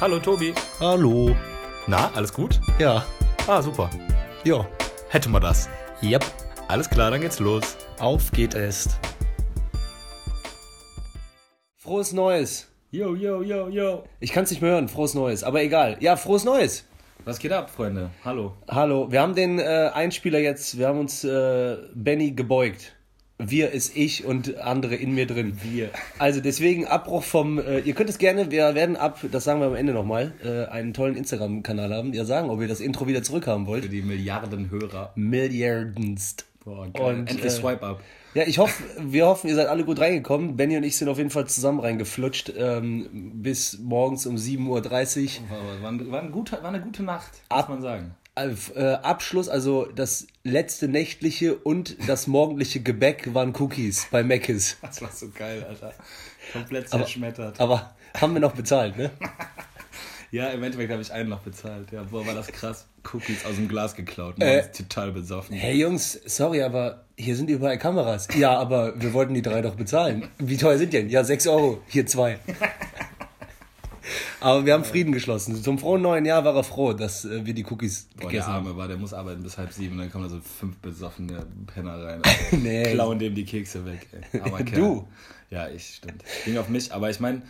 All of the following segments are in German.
Hallo Tobi. Hallo. Na, alles gut? Ja. Ah, super. Ja. Hätten wir das. Yep. Alles klar, dann geht's los. Auf geht es. Frohes Neues. Yo, yo, yo, yo. Ich kann es nicht mehr hören. Frohes Neues. Aber egal. Ja, frohes Neues. Was geht ab, Freunde? Hallo. Hallo. Wir haben den äh, Einspieler jetzt. Wir haben uns äh, Benny gebeugt. Wir ist ich und andere in mir drin. Wir. Also deswegen Abbruch vom. Äh, ihr könnt es gerne, wir werden ab, das sagen wir am Ende nochmal, äh, einen tollen Instagram-Kanal haben. Ihr sagen, ob ihr das Intro wieder zurückhaben wollt. Für die Milliarden Hörer. Milliardenst. Boah, geil. Und, Endlich äh, Swipe Up. Ja, ich hoffe, wir hoffen, ihr seid alle gut reingekommen. Benny und ich sind auf jeden Fall zusammen reingeflutscht ähm, bis morgens um 7.30 Uhr. War, war, war, ein guter, war eine gute Nacht, muss Ab- man sagen. Äh, Abschluss, also das letzte nächtliche und das morgendliche Gebäck waren Cookies bei Mc's. Das war so geil, Alter. Komplett Aber- zerschmettert. Aber haben wir noch bezahlt, ne? ja, im Endeffekt habe ich einen noch bezahlt. Ja, boah, war das krass. Cookies aus dem Glas geklaut. Äh, Äh, total besoffen. Hey Jungs, sorry, aber hier sind überall Kameras. Ja, aber wir wollten die drei doch bezahlen. Wie teuer sind die denn? Ja, 6 Euro, hier zwei. Aber wir haben Frieden geschlossen. Zum frohen neuen Jahr war er froh, dass äh, wir die Cookies Boah, der gegessen haben. Arme war, der muss arbeiten bis halb sieben, dann kommen da so fünf besoffene Penner rein. Nee. Klauen dem die Kekse weg. Ey. Aber. Du. Ja, ich, stimmt. Ging auf mich, aber ich meine,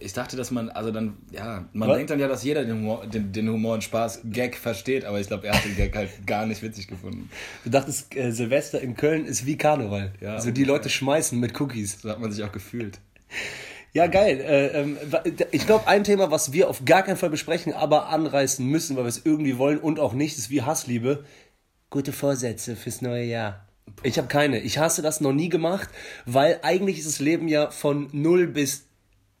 ich dachte, dass man, also dann, ja, man Was? denkt dann ja, dass jeder den Humor, den, den Humor und Spaß, Gag versteht, aber ich glaube, er hat den Gag halt gar nicht witzig gefunden. Du dachtest, äh, Silvester in Köln ist wie Karneval. Ja, also die Leute schmeißen mit Cookies. So hat man sich auch gefühlt. Ja, geil. Äh, ähm, ich glaube, ein Thema, was wir auf gar keinen Fall besprechen, aber anreißen müssen, weil wir es irgendwie wollen und auch nicht, ist wie Hassliebe. Gute Vorsätze fürs neue Jahr. Ich habe keine. Ich hasse das noch nie gemacht, weil eigentlich ist das Leben ja von null bis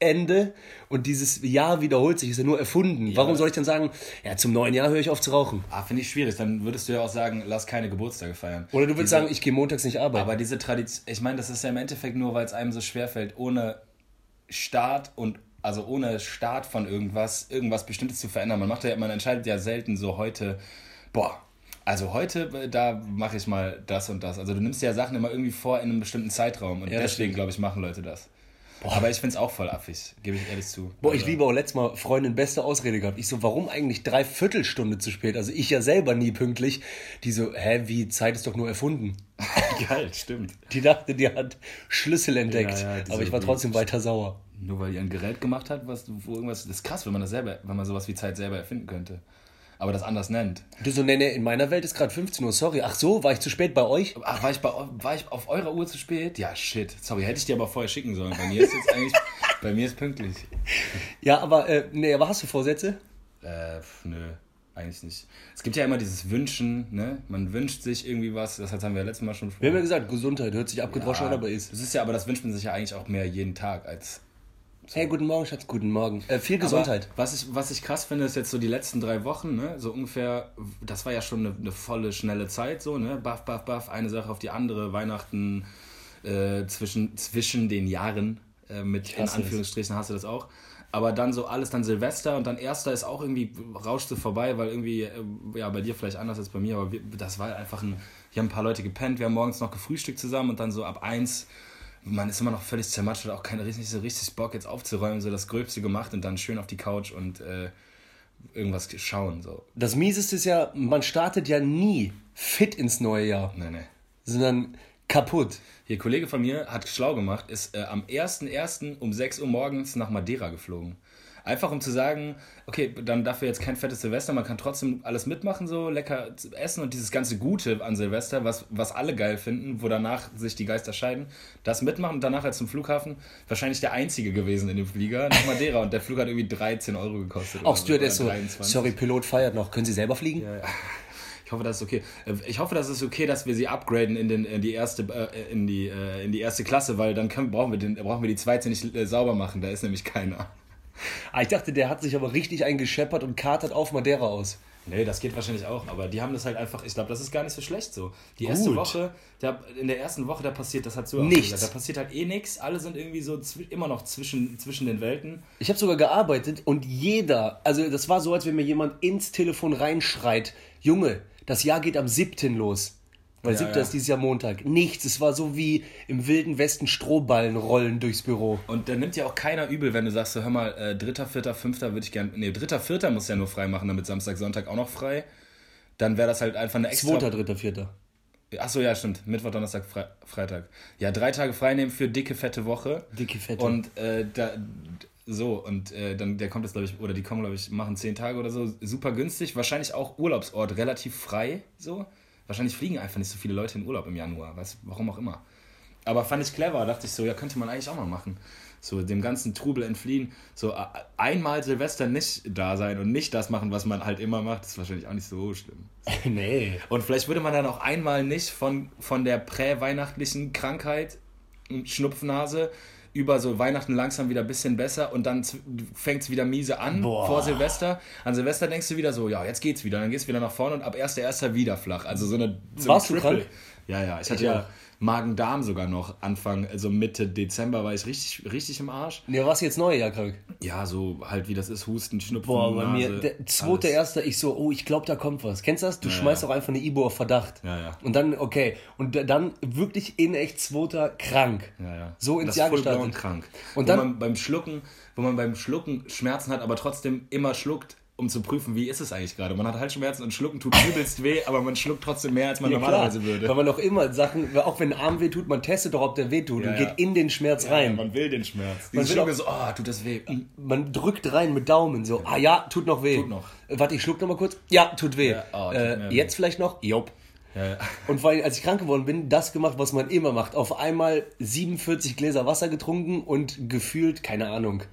Ende und dieses Jahr wiederholt sich, ist ja nur erfunden. Warum soll ich denn sagen, ja, zum neuen Jahr höre ich auf zu rauchen? Ah, finde ich schwierig. Dann würdest du ja auch sagen, lass keine Geburtstage feiern. Oder du würdest Diese- sagen, ich gehe montags nicht arbeiten. Aber diese Tradition, ich meine, das ist ja im Endeffekt nur, weil es einem so schwerfällt, ohne Start und also ohne Start von irgendwas, irgendwas Bestimmtes zu verändern. Man macht ja, man entscheidet ja selten so heute, boah, also heute, äh, da mache ich mal das und das. Also du nimmst ja Sachen immer irgendwie vor in einem bestimmten Zeitraum und Ja, deswegen, glaube ich, machen Leute das. Aber ich finde es auch voll affig, gebe ich ehrlich zu. Boah, ich Also- liebe auch letztes Mal Freundin beste Ausrede gehabt. Ich so, warum eigentlich drei Viertelstunde zu spät? Also ich ja selber nie pünktlich. Die so, hä, wie, Zeit ist doch nur erfunden. Geil, stimmt. Die dachte, die hat Schlüssel entdeckt. Ja, ja, aber ich war trotzdem weiter sauer. Nur weil ihr ein Gerät gemacht hat, was, wo irgendwas, das ist krass, wenn man das selber, wenn man sowas wie Zeit selber erfinden könnte. Aber das anders nennt. Du so, nee, nee, in meiner Welt ist gerade 15 Uhr, sorry. Ach so, war ich zu spät bei euch? Ach, war ich, bei, war ich auf eurer Uhr zu spät? Ja, shit. Sorry, hätte ich dir aber vorher schicken sollen. Bei mir ist jetzt eigentlich, bei mir ist pünktlich. Ja, aber, äh, nee, aber hast du Vorsätze? Äh, pf, nö, eigentlich nicht. Es gibt ja immer dieses Wünschen, ne? Man wünscht sich irgendwie was, das haben wir ja letztes Mal schon Wir haben ja gesagt, Gesundheit hört sich abgedroschen an, aber ist. Das ist ja, aber das wünscht man sich ja eigentlich auch mehr jeden Tag als Hey, guten Morgen, Schatz, guten Morgen. Äh, viel Gesundheit. Aber was, ich, was ich krass finde, ist jetzt so die letzten drei Wochen, ne? so ungefähr, das war ja schon eine, eine volle, schnelle Zeit, so, ne? Baff, baff, baff, eine Sache auf die andere, Weihnachten äh, zwischen, zwischen den Jahren, äh, mit in. Anführungsstrichen hast du das auch. Aber dann so alles, dann Silvester und dann Erster ist auch irgendwie, rauschte vorbei, weil irgendwie, äh, ja, bei dir vielleicht anders als bei mir, aber wir, das war einfach ein, hier haben ein paar Leute gepennt, wir haben morgens noch gefrühstückt zusammen und dann so ab eins man ist immer noch völlig zermatscht, hat auch keine richtig, so richtig Bock jetzt aufzuräumen, so das Gröbste gemacht und dann schön auf die Couch und äh, irgendwas schauen. So. Das Mieseste ist ja, man startet ja nie fit ins neue Jahr, Nee, nee. sondern kaputt. Hier, Kollege von mir hat schlau gemacht, ist äh, am 1.1. um 6 Uhr morgens nach Madeira geflogen. Einfach um zu sagen, okay, dann dafür jetzt kein fettes Silvester, man kann trotzdem alles mitmachen, so lecker essen und dieses ganze Gute an Silvester, was, was alle geil finden, wo danach sich die Geister scheiden, das mitmachen und danach halt zum Flughafen. Wahrscheinlich der einzige gewesen in dem Flieger nach Madeira und der Flug hat irgendwie 13 Euro gekostet. Auch so, Stewardess so, oder 23. sorry, Pilot feiert noch. Können Sie selber fliegen? Ja, ja. Ich hoffe, das ist okay. Äh, Ich hoffe, das ist okay, dass wir sie upgraden in, den, in, die, erste, äh, in, die, äh, in die erste Klasse, weil dann können, brauchen, wir den, brauchen wir die zweite nicht äh, sauber machen. Da ist nämlich keiner. Ah, ich dachte, der hat sich aber richtig eingescheppert und katert auf Madeira aus. Nee, das geht wahrscheinlich auch, aber die haben das halt einfach, ich glaube, das ist gar nicht so schlecht so. Die erste Gut. Woche, da, in der ersten Woche, da passiert, das hat so Nichts. da passiert halt eh nichts. Alle sind irgendwie so immer noch zwischen, zwischen den Welten. Ich habe sogar gearbeitet und jeder, also das war so, als wenn mir jemand ins Telefon reinschreit, Junge, das Jahr geht am 7. los. Weil Ja, 7. ja. ist dieses Jahr Montag. Nichts. Es war so wie im wilden Westen Strohballen rollen durchs Büro. Und dann nimmt ja auch keiner übel, wenn du sagst, so, hör mal, äh, dritter, vierter, fünfter würde ich gerne. Nee, dritter, vierter muss ja nur frei machen, damit Samstag, Sonntag auch noch frei. Dann wäre das halt einfach eine extra. Zweiter, dritter, vierter. Achso, ja, stimmt. Mittwoch, Donnerstag, Fre Freitag. Ja, drei Tage frei nehmen für dicke, fette Woche. Dicke, fette. Und äh, da. So, und äh, dann der kommt jetzt, glaube ich, oder die kommen, glaube ich, machen zehn Tage oder so, super günstig. Wahrscheinlich auch Urlaubsort relativ frei, so. Wahrscheinlich fliegen einfach nicht so viele Leute in Urlaub im Januar, weiß, warum auch immer. Aber fand ich clever, dachte ich so, ja, könnte man eigentlich auch mal machen. So dem ganzen Trubel entfliehen. So einmal Silvester nicht da sein und nicht das machen, was man halt immer macht, ist wahrscheinlich auch nicht so schlimm. nee. Und vielleicht würde man dann auch einmal nicht von, von der präweihnachtlichen Krankheit, Schnupfnase, über so Weihnachten langsam wieder ein bisschen besser und dann fängt es wieder miese an Boah. vor Silvester. An Silvester denkst du wieder so, ja, jetzt geht's wieder. Dann gehst du wieder nach vorne und ab 1.1. wieder flach. Also so eine. So Warst ein du krank? Ja, ja. Ich hatte ja. Magen-Darm sogar noch Anfang, also Mitte Dezember war ich richtig, richtig im Arsch. Ja, warst du jetzt neue Jahr krank? Ja, so halt wie das ist, Husten, Schnupfen, Boah, bei mir, Nase, der zweite, alles. erster, ich so, oh, ich glaube, da kommt was. Kennst du das? Du schmeißt ja. auch einfach eine Ibo auf Verdacht. Ja, ja. Und dann, okay. Und da- dann wirklich in echt zweiter krank. Ja, ja. So ins das Jahr gestartet. krank. Und dann- man beim Schlucken, wo man beim Schlucken Schmerzen hat, aber trotzdem immer schluckt, um zu prüfen, wie ist es eigentlich gerade. Man hat Halsschmerzen und Schlucken tut übelst weh, aber man schluckt trotzdem mehr, als man Ja, normalerweise klar. würde. Weil man auch immer Sachen, auch wenn ein Arm weh tut, man testet doch, ob der weh tut Ja, und ja. geht in den Schmerz rein. man will den Schmerz. Man Dieses will Schlucken so, oh, tut das weh. Man drückt rein mit Daumen, so, ah ja, tut noch weh. Tut noch. Äh, Warte, ich schluck noch mal kurz. Ja, tut weh. Oh, tut äh, weh. jetzt vielleicht noch? Jopp. Ja, ja. Und vor allem, als ich krank geworden bin, das gemacht, was man immer macht. Auf einmal 47 Gläser Wasser getrunken und gefühlt, keine Ahnung,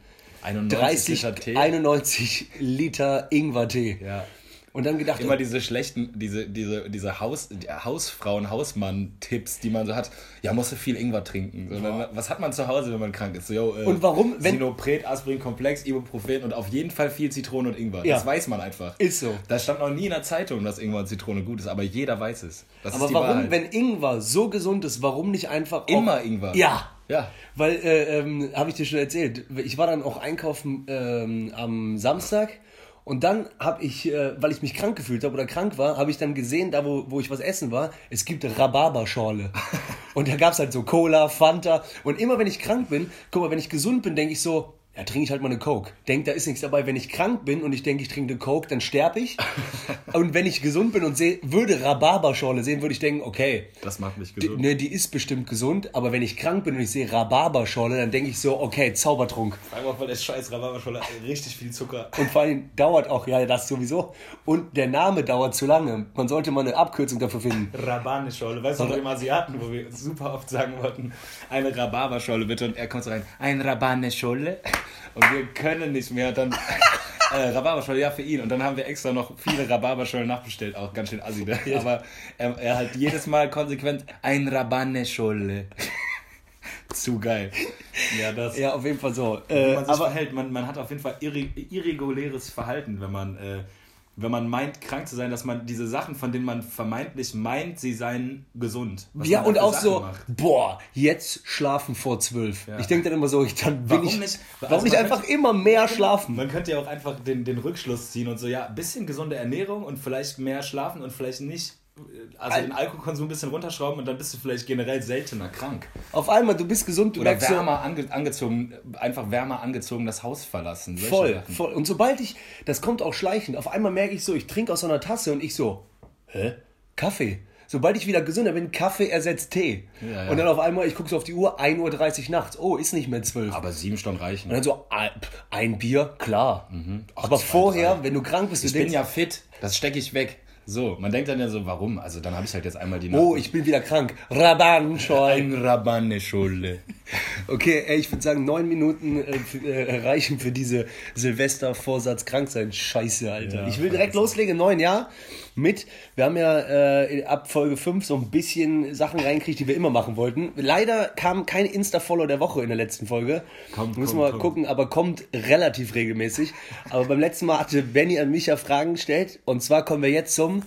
91 30, Liter Tee. 91 Liter Ingwertee. Ja. Und dann gedacht, Immer diese schlechten, diese, diese, diese Haus, die Hausfrauen, Hausmann-Tipps, die man so hat. Ja, musst du viel Ingwer trinken. So, dann, was hat man zu Hause, wenn man krank ist? So, yo, äh, Und warum, wenn- Sinopret, Aspirin, Komplex, Ibuprofen und auf jeden Fall viel Zitrone und Ingwer. Ja. Das weiß man einfach. Ist so. Da stand noch nie in der Zeitung, dass Ingwer und Zitrone gut ist, aber jeder weiß es. Das aber warum, Wahrheit. wenn Ingwer so gesund ist, warum nicht einfach Immer Ingwer. Ja. Ja. Weil, äh, ähm, habe ich dir schon erzählt, ich war dann auch einkaufen ähm, am Samstag und dann habe ich, äh, weil ich mich krank gefühlt habe oder krank war, habe ich dann gesehen, da wo, wo ich was essen war, es gibt Rhabarberschorle. und da gab es halt so Cola, Fanta und immer wenn ich krank bin, guck mal, wenn ich gesund bin, denke ich so, ja, trinke ich halt mal eine Coke. Denk, da ist nichts dabei. Wenn ich krank bin und ich denke, ich trinke eine Coke, dann sterbe ich. und wenn ich gesund bin und seh, würde Rhabarberschorle sehen, würde ich denken, okay, Das macht mich die, gesund. ne, die ist bestimmt gesund, aber wenn ich krank bin und ich sehe Rhabarberschorle, dann denke ich so, okay, Zaubertrunk. Einfach weil der scheiß Rhabarberscholle richtig viel Zucker. Und vor allem dauert auch, ja, das sowieso. Und der Name dauert zu lange. Man sollte mal eine Abkürzung dafür finden. Rhabarberscholle. Weißt du, noch im Asiaten, wo wir super oft sagen wollten, eine Rhabarberscholle bitte. Und er kommt so rein, ein Rhabarberscholle. Und wir können nicht mehr. Dann äh, Rhabarberscholle, ja, für ihn. Und dann haben wir extra noch viele Rhabarberschollen nachbestellt. Auch ganz schön assi. Ne? Aber er, er halt jedes Mal konsequent, ein Rhabarberscholle. Zu geil. Ja, das. Ja, auf jeden Fall so. Äh, man aber verhält. Man, man hat auf jeden Fall irre, irreguläres Verhalten, wenn man, äh, wenn man meint, krank zu sein, dass man diese Sachen, von denen man vermeintlich meint, sie seien gesund. Ja, man und auch Sachen so, macht. boah, jetzt schlafen vor zwölf. Ja. Ich denke dann immer so, ich, dann will Warum ich, nicht? warum Also nicht einfach könnte- immer mehr schlafen? Man könnte ja auch einfach den, den Rückschluss ziehen und so, ja, ein bisschen gesunde Ernährung und vielleicht mehr schlafen und vielleicht nicht, also Al- den Alkoholkonsum ein bisschen runterschrauben und dann bist du vielleicht generell seltener krank. Auf einmal, du bist gesund, du Oder wärmer ange angezogen, einfach wärmer angezogen das Haus verlassen. Voll, voll. Und sobald ich, das kommt auch schleichend, auf einmal merke ich so, ich trinke aus so einer Tasse und ich so, hä? Kaffee. Sobald ich wieder gesünder bin, Kaffee ersetzt Tee. Ja, ja. Und dann auf einmal, ich gucke so auf die Uhr, 1.30 Uhr nachts. Oh, ist nicht mehr 12. Aber sieben Stunden reichen. und dann so, ein, ein Bier, klar. Aber zwei, vorher, drei. wenn du krank bist, du Ich bin denkst, ja fit, das stecke ich weg. So, man denkt dann ja so, warum? Also dann habe ich halt jetzt einmal die Nacht. oh, ich bin wieder krank. Rabanschoi. ein Rabanne-Schule. Okay, ey, ich würde sagen, neun Minuten äh, äh, reichen für diese Silvester-Vorsatz krank sein. Scheiße, Alter. Ja, ich will direkt loslegen, neun Jahr mit. Wir haben ja äh, ab Folge 5 so ein bisschen Sachen reinkriegt, die wir immer machen wollten. Leider kam kein Insta-Follow der Woche in der letzten Folge. Kommt, Müssen kommt, wir kommt. gucken, aber kommt relativ regelmäßig. Aber beim letzten Mal hatte Benny an mich ja Fragen gestellt. Und zwar kommen wir jetzt zum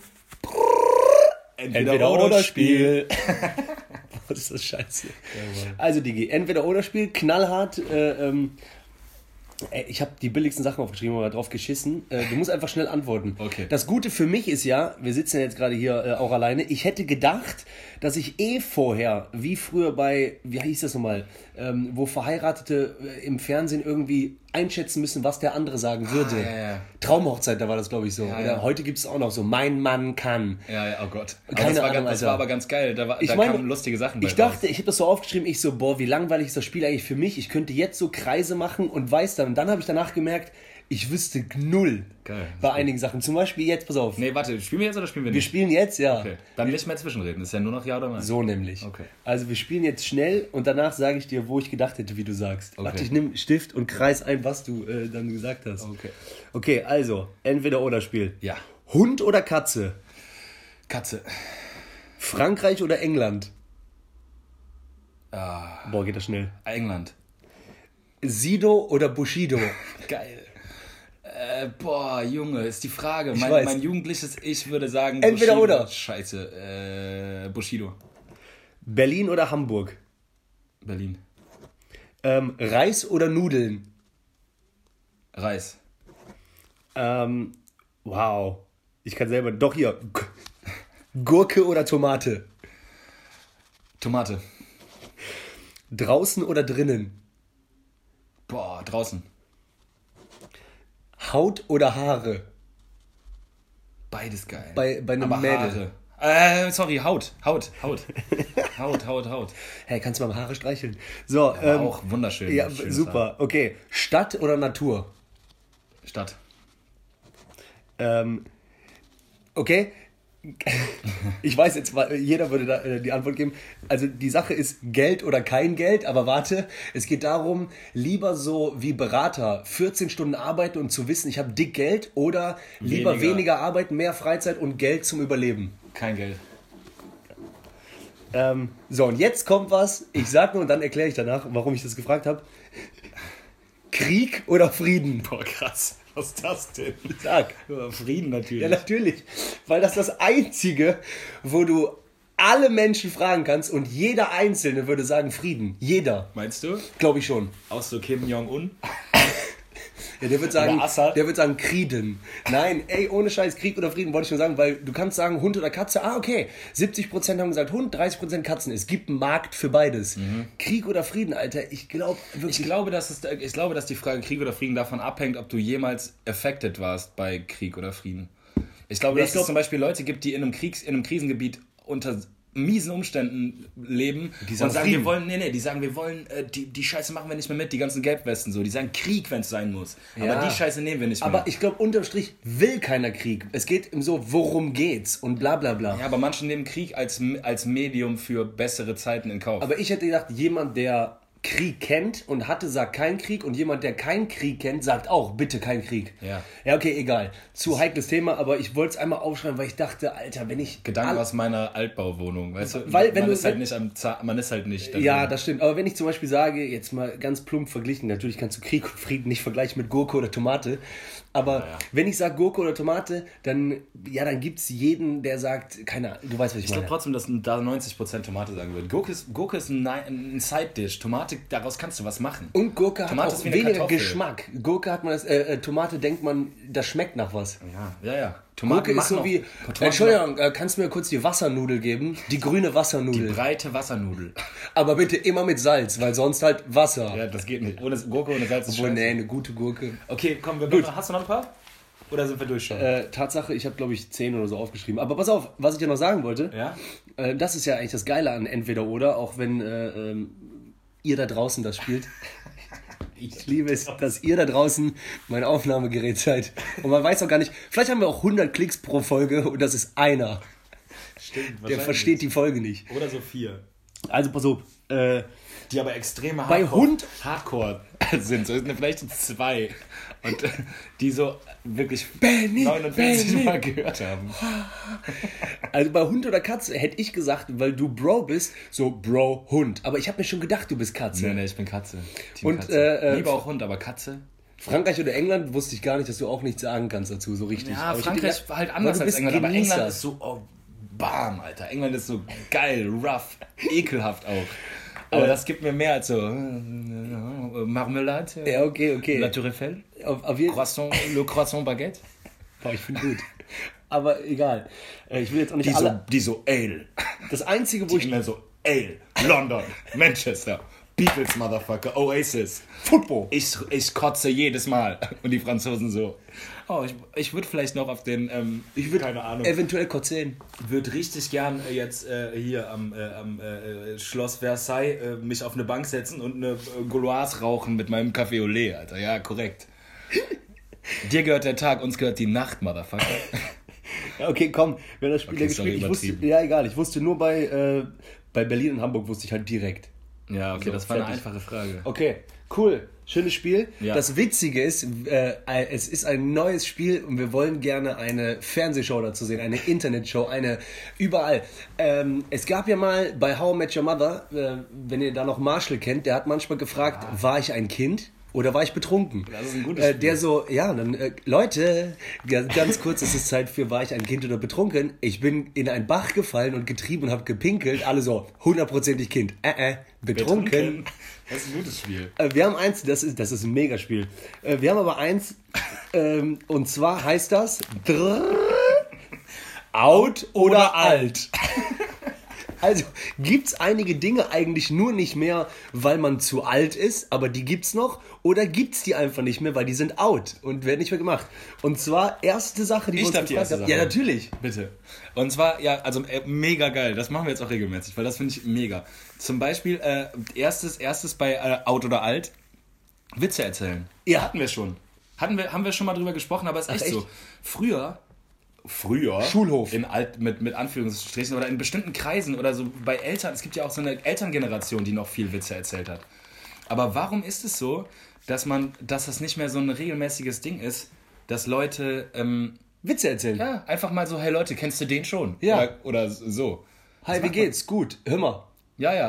Entweder-Oder-Spiel. Was ist das Scheiße? Also, Digi, Entweder-Oder-Spiel, knallhart. Äh, ähm, Ey, ich habe die billigsten Sachen aufgeschrieben, aber drauf geschissen. Äh, du musst einfach schnell antworten. Okay. Das Gute für mich ist ja, wir sitzen ja jetzt gerade hier äh, auch alleine, ich hätte gedacht, dass ich eh vorher, wie früher bei, wie hieß das nochmal, ähm, wo Verheiratete äh, im Fernsehen irgendwie einschätzen müssen, was der andere sagen würde. ja, ja. Traumhochzeit, da war das, glaube ich, so. Ja, heute gibt es auch noch so, mein Mann kann. Ja, ja, oh Gott. Aber Keine das, war, Ahnung, ganz, das Alter. war aber ganz geil. Da, war, Ich da meine, kamen lustige Sachen Ich dachte, raus. ich habe das so aufgeschrieben, ich so, boah, wie langweilig ist das Spiel eigentlich für mich? Ich könnte jetzt so Kreise machen und weiß dann. Und dann habe ich danach gemerkt, ich wüsste null Geil. bei einigen Sachen. Zum Beispiel jetzt, pass auf. Nee, warte, spielen wir jetzt oder spielen wir Wir nicht? spielen jetzt, ja. Okay. Dann nicht mehr zwischenreden. Das ist ja nur noch Ja oder Nein. So nämlich. Okay. Also wir spielen jetzt schnell und danach sage ich dir, wo ich gedacht hätte, wie du sagst. Okay. Warte, ich nehme Stift und kreis ein, was du äh, dann gesagt hast. Okay. Okay, also, entweder oder Spiel. Ja. Hund oder Katze? Katze. Frankreich oder England? Ah, Boah, geht das schnell. England. Sido oder Bushido? Geil. Äh, boah, Junge, ist die Frage. Mein, mein jugendliches Ich würde sagen. Entweder Bushido. oder. Scheiße. Äh, Bushido. Berlin oder Hamburg? Berlin. Ähm, Reis oder Nudeln? Reis. Ähm, wow. Ich kann selber. Doch hier. Gurke oder Tomate? Tomate. Draußen oder drinnen? Boah, draußen. Haut oder Haare? Beides geil. Bei- bei einem Aber Mädel. Haare. Äh, sorry, Haut. Haut. Haut. Haut, Haut, Haut. Hey, kannst du mal Haare streicheln? So, ähm, auch wunderschön. ja, Schönes super. Okay. Stadt oder Natur? Haar. Stadt. Ähm, okay. Ich weiß jetzt, weil jeder würde da äh, die Antwort geben. Also die Sache ist Geld oder kein Geld, aber warte, es geht darum, lieber so wie Berater 14 Stunden arbeiten und zu wissen, ich habe dick Geld oder lieber Weniger. weniger arbeiten, mehr Freizeit und Geld zum Überleben. Kein Geld. Ähm, so, und jetzt kommt was. Ich sag nur und dann erkläre ich danach, warum ich das gefragt habe. Krieg oder Frieden? Boah, krass. Was ist das denn? Sag. Frieden natürlich. Ja, natürlich. Weil das das Einzige, wo du alle Menschen fragen kannst und jeder Einzelne würde sagen Frieden. Jeder. Meinst du? Glaube ich schon. So Kim Jong-un? Ja, der wird sagen, der wird sagen Krieden. Nein, ey, ohne Scheiß, Krieg oder Frieden wollte ich nur sagen, weil du kannst sagen Hund oder Katze. Ah, okay. 70% haben gesagt Hund, 30% Katzen. Es gibt einen Markt für beides. Krieg oder Frieden, Alter. Ich glaube wirklich. Ich glaube, dass es, ich glaube, dass die Frage Krieg oder Frieden davon abhängt, ob du jemals affected warst bei Krieg oder Frieden. Ich glaube, Nee, dass ich glaub- es zum Beispiel Leute gibt, die in einem, Kriegs-, in einem Krisengebiet unter miesen Umständen leben Die sagen und sagen, Frieden. wir wollen, nee, nee, die sagen, wir wollen, äh, die, die Scheiße machen wir nicht mehr mit, die ganzen Gelbwesten so, die sagen Krieg, wenn es sein muss. Ja. Aber die Scheiße nehmen wir nicht mehr. aber ich glaube, unterm Strich will keiner Krieg. Es geht um so, worum geht's und bla bla bla. ja, aber manche nehmen Krieg als, als Medium für bessere Zeiten in Kauf. Aber ich hätte gedacht, jemand, der Krieg kennt und hatte, sagt kein Krieg und jemand, der keinen Krieg kennt, sagt auch, bitte kein Krieg. Ja. Ja, okay, egal. Zu heikles Thema, aber ich wollte es einmal aufschreiben, weil ich dachte, Alter, wenn ich. Gedanken all- aus meiner Altbauwohnung, weißt du? Weil, wenn man, du- ist halt nicht am man ist halt nicht. da Ja, das stimmt. Aber wenn ich zum Beispiel sage, jetzt mal ganz plump verglichen, natürlich kannst du Krieg und Frieden nicht vergleichen mit Gurke oder Tomate, aber ja. wenn ich sage Gurke oder Tomate, dann, ja, dann gibt es jeden, der sagt, keine Ahnung, du weißt, was ich, Ich glaube meine. trotzdem, dass da 90% Tomate sagen würden. Gurke ist, Gurke ist ein, ein Side-Dish. Tomate, daraus kannst du was machen. Und Gurke Tomate hat auch weniger Kartoffel. Geschmack. Gurke hat man das, äh, äh, Tomate denkt man, das schmeckt nach was. Ja, ja, ja. Gurke ist so wie, Tomaten Entschuldigung, äh, kannst du mir kurz die Wassernudel geben? Die grüne Wassernudel. Breite Wassernudel. Aber bitte immer mit Salz, weil sonst halt Wasser. Ja, das geht nicht. Ohne Gurke ohne Salz ist Obwohl, scheiße. nee, eine gute Gurke. Okay, komm, wir Gut. Hast du noch ein paar? Oder sind wir durch schon? Äh, Tatsache, ich habe glaube ich 10 oder so aufgeschrieben. Aber pass auf, was ich dir noch sagen wollte. Ja? Äh, das ist ja eigentlich das Geile an Entweder oder, auch wenn äh, ähm, ihr da draußen das spielt. Ich liebe es, dass ihr da draußen mein Aufnahmegerät seid. Und man weiß auch gar nicht, vielleicht haben wir auch 100 Klicks pro Folge und das ist einer. Stimmt, Der versteht die Folge nicht. Oder so vier. Also pass auf, äh, Die aber extreme Bei Hardcore, Hund- Hardcore sind. So sind vielleicht zwei. Und äh, die so wirklich Benny, 49 Benny. Mal gehört haben. also bei Hund oder Katze hätte ich gesagt, weil du Bro bist, so Bro Hund. Aber ich habe mir schon gedacht, du bist Katze. Nee, nee, ich bin Katze. Team Und, Katze. äh, äh, Lieber auch Hund, aber Katze? Frankreich oder England wusste ich gar nicht, dass du auch nichts sagen kannst dazu, so richtig. Ja, Aber Frankreich gedacht, war halt anders als England, aber Genießer. England ist so, oh, bam, Alter. England ist so geil, rough, ekelhaft auch. Aber Äh, das gibt mir mehr als so äh, Marmelade, Ja, okay, okay. La Tour Eiffel, Auf, auf jeden. Croissant, Le Croissant Baguette. Boah, ich finde gut. Aber egal. Äh, Ich will jetzt auch nicht Die so, alle. die so Ale. Das Einzige, wo Ich ich. immer so Ale. London, Manchester, Beatles, Motherfucker, Oasis, Football. Ich, ich kotze jedes Mal. Und die Franzosen so. Oh, ich, ich würde vielleicht noch auf den. Ähm, ich würde keine Ahnung. Eventuell Kotzen. würde richtig gern äh, jetzt äh, hier am, äh, am äh, Schloss Versailles äh, mich auf eine Bank setzen und eine äh, Gauloise rauchen mit meinem Café au lait, Alter. Ja, korrekt. Dir gehört der Tag, uns gehört die Nacht, Motherfucker. Ja, okay, komm. Haben das Spiel Okay, gespielt. Ich wusste, ja, egal. Ich wusste nur bei, äh, bei Berlin und Hamburg wusste ich halt direkt. Ja, okay, So, das war eine fertig. einfache Frage. Okay, cool. Schönes Spiel. Ja. Das Witzige ist, äh, es ist ein neues Spiel und wir wollen gerne eine Fernsehshow dazu sehen, eine Internetshow, eine überall. Ähm, es gab ja mal bei How I Met Your Mother, äh, wenn ihr da noch Marshall kennt, der hat manchmal gefragt, war ich ein Kind? Oder war ich betrunken? Das ist ein gutes äh, Spiel. Der so, ja, dann, äh, Leute, ganz, kurz, es ist Zeit für, war ich ein Kind oder betrunken? Ich bin in einen Bach gefallen und getrieben und habe gepinkelt. Alle so, hundertprozentig Kind. Äh, äh, betrunken. Das ist ein gutes Spiel. Äh, Wir haben eins, das ist, das ist ein Megaspiel. Äh, Wir haben aber eins, ähm, und zwar heißt das Out oder Alt. Also gibt's einige Dinge eigentlich nur nicht mehr, weil man zu alt ist, aber die gibt's noch, oder gibt's die einfach nicht mehr, weil die sind out und werden nicht mehr gemacht. Und zwar erste Sache, die Ich wir uns die erste haben. Sache. Ja, natürlich. Bitte. Und zwar, ja, also äh, mega geil. Das machen wir jetzt auch regelmäßig, weil das finde ich mega. Zum Beispiel, äh, erstes, erstes bei äh, Out oder Alt, Witze erzählen. Ja. Hatten wir schon. Hatten wir, haben wir schon mal drüber gesprochen, aber es ist echt, echt? so. Früher, früher, Schulhof. in alt, mit, mit Anführungsstrichen, oder in bestimmten Kreisen oder so bei Eltern, es gibt ja auch so eine Elterngeneration, die noch viel Witze erzählt hat. Aber warum ist es so, dass man, dass das nicht mehr so ein regelmäßiges Ding ist, dass Leute, ähm, Witze erzählen. ja, einfach mal so, hey Leute, kennst du den schon? Ja. Oder, oder so. Hi, wie geht's? Gut. Hör mal. Ja, ja,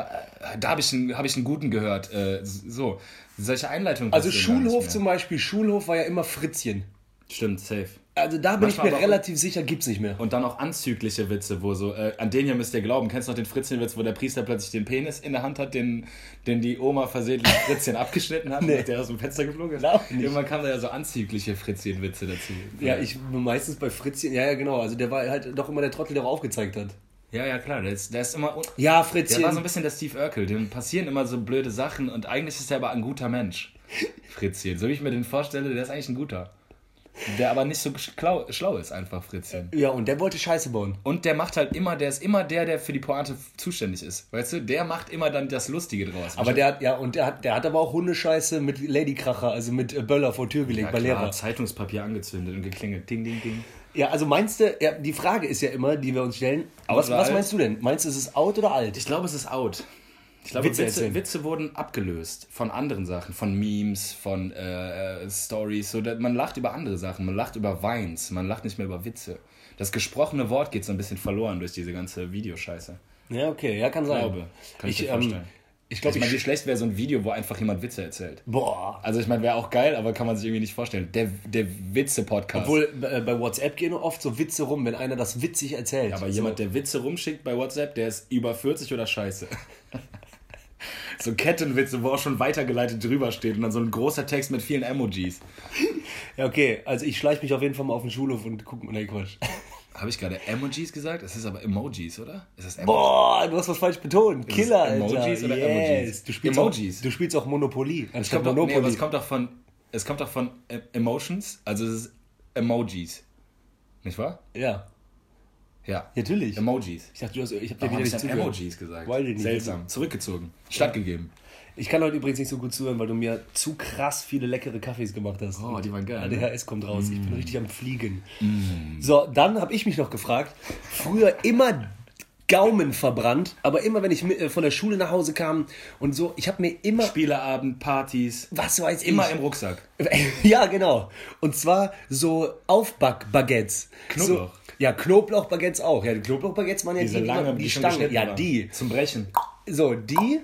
äh, da habe ich, einen- hab ich einen guten gehört. Äh, so, solche Einleitungen. Also Schulhof zum Beispiel, Schulhof war ja immer Fritzchen. Stimmt, safe. Also da bin Manchmal ich mir relativ sicher, gibt's nicht mehr. Und dann auch anzügliche Witze, wo so, äh, an den hier müsst ihr glauben. Kennst du noch den Fritzchenwitz, wo der Priester plötzlich den Penis in der Hand hat, den, den die Oma versehentlich Fritzchen abgeschnitten hat, Nee. der aus dem Fenster geflogen ist? Irgendwann kamen da ja so anzügliche Fritzchenwitze dazu. Ja, ich meistens bei Fritzchen, ja, ja, genau. Also der war halt doch immer der Trottel, der auch aufgezeigt hat. Ja, ja, klar, der ist, der ist immer. Ja, Der Fritzchen. war so ein bisschen der Steve Urkel. Dem passieren immer so blöde Sachen und eigentlich ist er aber ein guter Mensch. Fritzchen. So wie ich mir den vorstelle, der ist eigentlich ein guter. Der aber nicht so schlau, schlau ist, einfach Fritzchen. ja, und der wollte Scheiße bauen. Und der macht halt immer, der ist immer der, der für die Pointe zuständig ist. Weißt du, der macht immer dann das Lustige draus. Aber der hat, ja, und der hat, der hat aber auch Hundescheiße mit Ladykracher, also mit äh, Böller vor Tür gelegt ja, bei klar, Lehrer. Zeitungspapier angezündet und geklingelt. Ding, ding, ding. Ja, also meinst du, ja, die Frage ist ja immer, die wir uns stellen, was, was meinst du denn? Meinst du, es ist out oder alt? Ich glaube, es ist out. Ich glaube, Witze Witze. Witze, wurden abgelöst von anderen Sachen, von Memes, von äh, Stories. So, man lacht über andere Sachen, man lacht über Weins, man lacht nicht mehr über Witze. Das gesprochene Wort geht so ein bisschen verloren durch diese ganze Videoscheiße. Ja, okay, ja, kann sein. glaube, kann ich, ich, mir ähm, vorstellen. ich Ich glaube, meine, wie ich, schlecht wäre so ein Video, wo einfach jemand Witze erzählt. boah. Also ich meine, wäre auch geil, aber kann man sich irgendwie nicht vorstellen. Der, der Witze-Podcast. Obwohl, äh, bei WhatsApp gehen oft so Witze rum, wenn einer das witzig erzählt. Aber so. jemand, der Witze rumschickt bei WhatsApp, der ist über 40 oder scheiße. so Kettenwitze, wo auch schon weitergeleitet drüber steht und dann so ein großer Text mit vielen Emojis. Ja, okay, also ich schleiche mich auf jeden Fall mal auf den Schulhof und guck mal, nee, Quatsch. Habe ich gerade Emojis gesagt? Es ist aber Emojis, oder? Ist Emojis? Boah, du hast was falsch betont. es Killer, Alter. Emojis oder yes. Emojis? Du spielst Emojis. Auch, du spielst auch Monopoly. Es kommt, doch, nee, Monopoly. aber es kommt doch von, es kommt doch von äh, Emotions, also es ist Emojis. Nicht wahr? ja, Ja. natürlich. Emojis. Ich dachte, du hast, ich habe dir wieder habe ich dann. Emojis gesagt? Ich nicht. Seltsam. Zurückgezogen. Stattgegeben. Ich kann heute übrigens nicht so gut zuhören, weil du mir zu krass viele leckere Kaffees gemacht hast. Oh, die waren geil, ne? ADHS kommt raus. Ich bin richtig am Fliegen. So, dann habe ich mich noch gefragt. Früher immer Gaumen verbrannt, aber immer wenn ich äh, von der Schule nach Hause kam und so, ich habe mir immer, Spieleabend, Partys. was weiß ich, Immer im Rucksack. ja, genau. Und zwar so Aufbackbaguettes. Knoblauch. So, ja, Knoblauchbaguettes auch. Ja, die Knoblauchbaguettes waren ja Diese die, lange, die die Stangen. Ja, waren. die. Zum Brechen. So, die,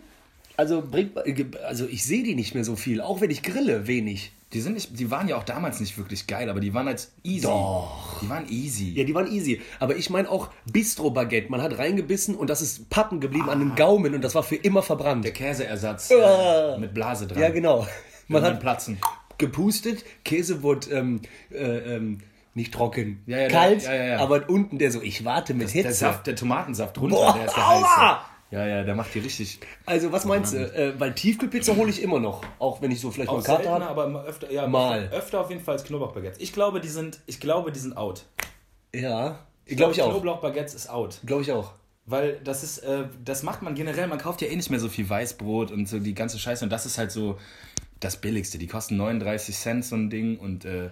also bringt, also ich sehe die nicht mehr so viel, auch wenn ich grille, wenig. Die, sind nicht, die waren ja auch damals nicht wirklich geil, aber die waren halt easy. Doch. Die waren easy. Ja, die waren easy. Aber ich meine auch Bistro-Baguette. Man hat reingebissen und das ist Pappen geblieben an den Gaumen und das war für immer verbrannt. Der Käseersatz Ah. äh, mit Blase dran. Ja, genau. Man hat platzen. gepustet, Käse wurde ähm, äh, ähm, nicht trocken, Ja, ja, kalt, ja, aber unten der so, ich warte mit Hitze. Der Saft, der Tomatensaft runter, Boah, der ist der aua! Ja, ja, der macht die richtig. Also was meinst du? Äh, weil Tiefkühlpizza hole ich immer noch, auch wenn ich so vielleicht mal Auch Karte seltener, habe. aber immer öfter, ja, Mal. öfter auf jeden Fall als Knoblauchbaguettes. Ich glaube, die sind, ich glaube, die sind out. Ja, glaube ich auch. Knoblauchbaguettes ist out. Glaube ich auch. Weil das ist, äh, das macht man generell, man kauft ja eh nicht mehr so viel Weißbrot und so die ganze Scheiße und das ist halt so das Billigste. Die kosten 39 Cent so ein Ding und äh,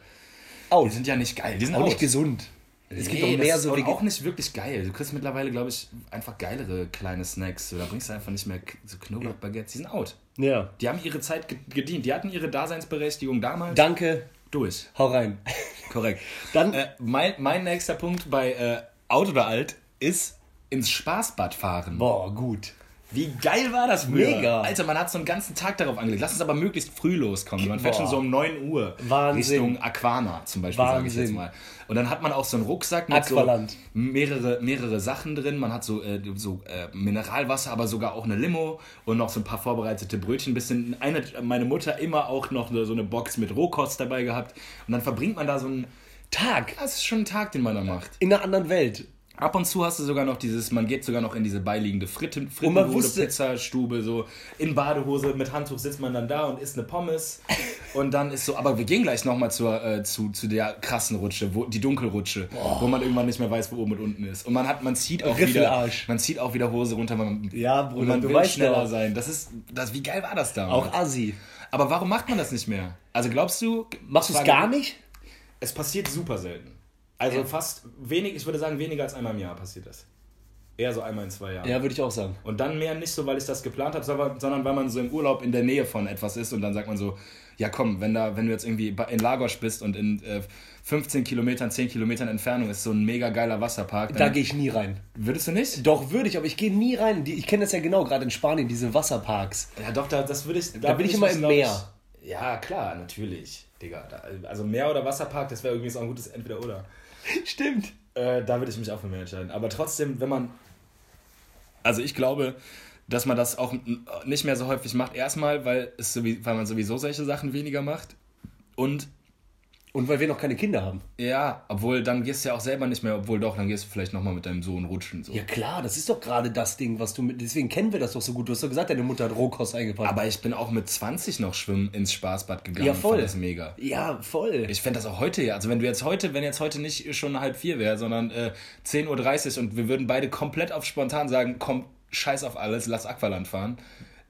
die Out. sind ja nicht geil. Die sind Auch out. nicht gesund. Es gibt Nee, doch mehr das so auch nicht wirklich geil. Du kriegst mittlerweile, glaube ich, einfach geilere kleine Snacks. Da bringst du einfach nicht mehr so Knoblauchbaguettes. Die sind out. Ja. Die haben ihre Zeit ge- gedient. Die hatten ihre Daseinsberechtigung damals Danke. durch. Hau rein. Korrekt. Dann- äh, mein, mein nächster Punkt bei äh, Out oder Alt ist ins Spaßbad fahren. Boah, gut. Wie geil war das früher? Mega. Alter, man hat so einen ganzen Tag darauf angelegt. Lass uns aber möglichst früh loskommen. Man fährt schon so um 9 Uhr Wahnsinn. Richtung Aquana zum Beispiel, sage ich jetzt mal. Und dann hat man auch so einen Rucksack mit Aqualand. so mehrere, mehrere Sachen drin. Man hat so, äh, so äh, Mineralwasser, aber sogar auch eine Limo und noch so ein paar vorbereitete Brötchen. Bisschen eine, meine Mutter immer auch noch so eine Box mit Rohkost dabei gehabt. Und dann verbringt man da so einen Tag. das ist schon ein Tag, den man da macht. In einer anderen Welt. Ab und zu hast du sogar noch dieses, man geht sogar noch in diese beiliegende Fritten, Frittenbude, Pizzastube, so in Badehose mit Handtuch sitzt man dann da und isst eine Pommes. und dann ist so, aber wir gehen gleich nochmal zur, äh, zu, zu der krassen Rutsche, wo, die Dunkelrutsche, wo man irgendwann nicht mehr weiß, wo oben und unten ist. Und man hat, man zieht auch wieder, man zieht auch wieder Hose runter, man, Ja, Bruder, und man du will weißt schneller doch. sein. Das ist, das, wie geil war das da? Auch Assi. aber warum macht man das nicht mehr? Also glaubst du? Machst du es gar nicht? Es passiert super selten. Also fast wenig, ich würde sagen, weniger als einmal im Jahr passiert das. Eher so einmal in zwei Jahren. Ja, würde ich auch sagen. Und dann mehr nicht so, weil ich das geplant habe, sondern weil man so im Urlaub in der Nähe von etwas ist und dann sagt man so, ja komm, wenn, da, wenn du jetzt irgendwie in Lagos bist und in äh, 15 Kilometern, 10 Kilometern Entfernung ist so ein mega geiler Wasserpark, Da gehe ich nie rein. würdest du nicht? Doch, würde ich, aber ich gehe nie rein. Die, ich kenne das ja genau, gerade in Spanien, diese Wasserparks. Ja doch, da, das würde ich... Da, Da bin ich immer im Meer. Ich, ja, klar, natürlich, Digga. Da, also Meer oder Wasserpark, das wäre irgendwie so ein gutes Entweder-Oder. Stimmt. Äh, da würde ich mich auch für mehr entscheiden. Aber trotzdem, wenn man. Also ich glaube, dass man das auch nicht mehr so häufig macht. Erstmal, weil, es weil man sowieso solche Sachen weniger macht. Und Und weil wir noch keine Kinder haben. ja, obwohl dann gehst du ja auch selber nicht mehr, obwohl doch, dann gehst du vielleicht nochmal mit deinem Sohn rutschen. So. Ja klar, das ist doch gerade das Ding, was du mit. Deswegen kennen wir das doch so gut. Du hast doch gesagt, deine Mutter hat Rohkost eingepackt. Aber ich bin auch mit 20 noch schwimmen ins Spaßbad gegangen. Ja, voll. Fand das mega. ja, voll. Ich fände das auch heute ja. Also wenn du jetzt heute, wenn jetzt heute nicht schon halb vier wäre, sondern äh, 10.30 Uhr und wir würden beide komplett auf spontan sagen, komm, scheiß auf alles, lass Aqualand fahren.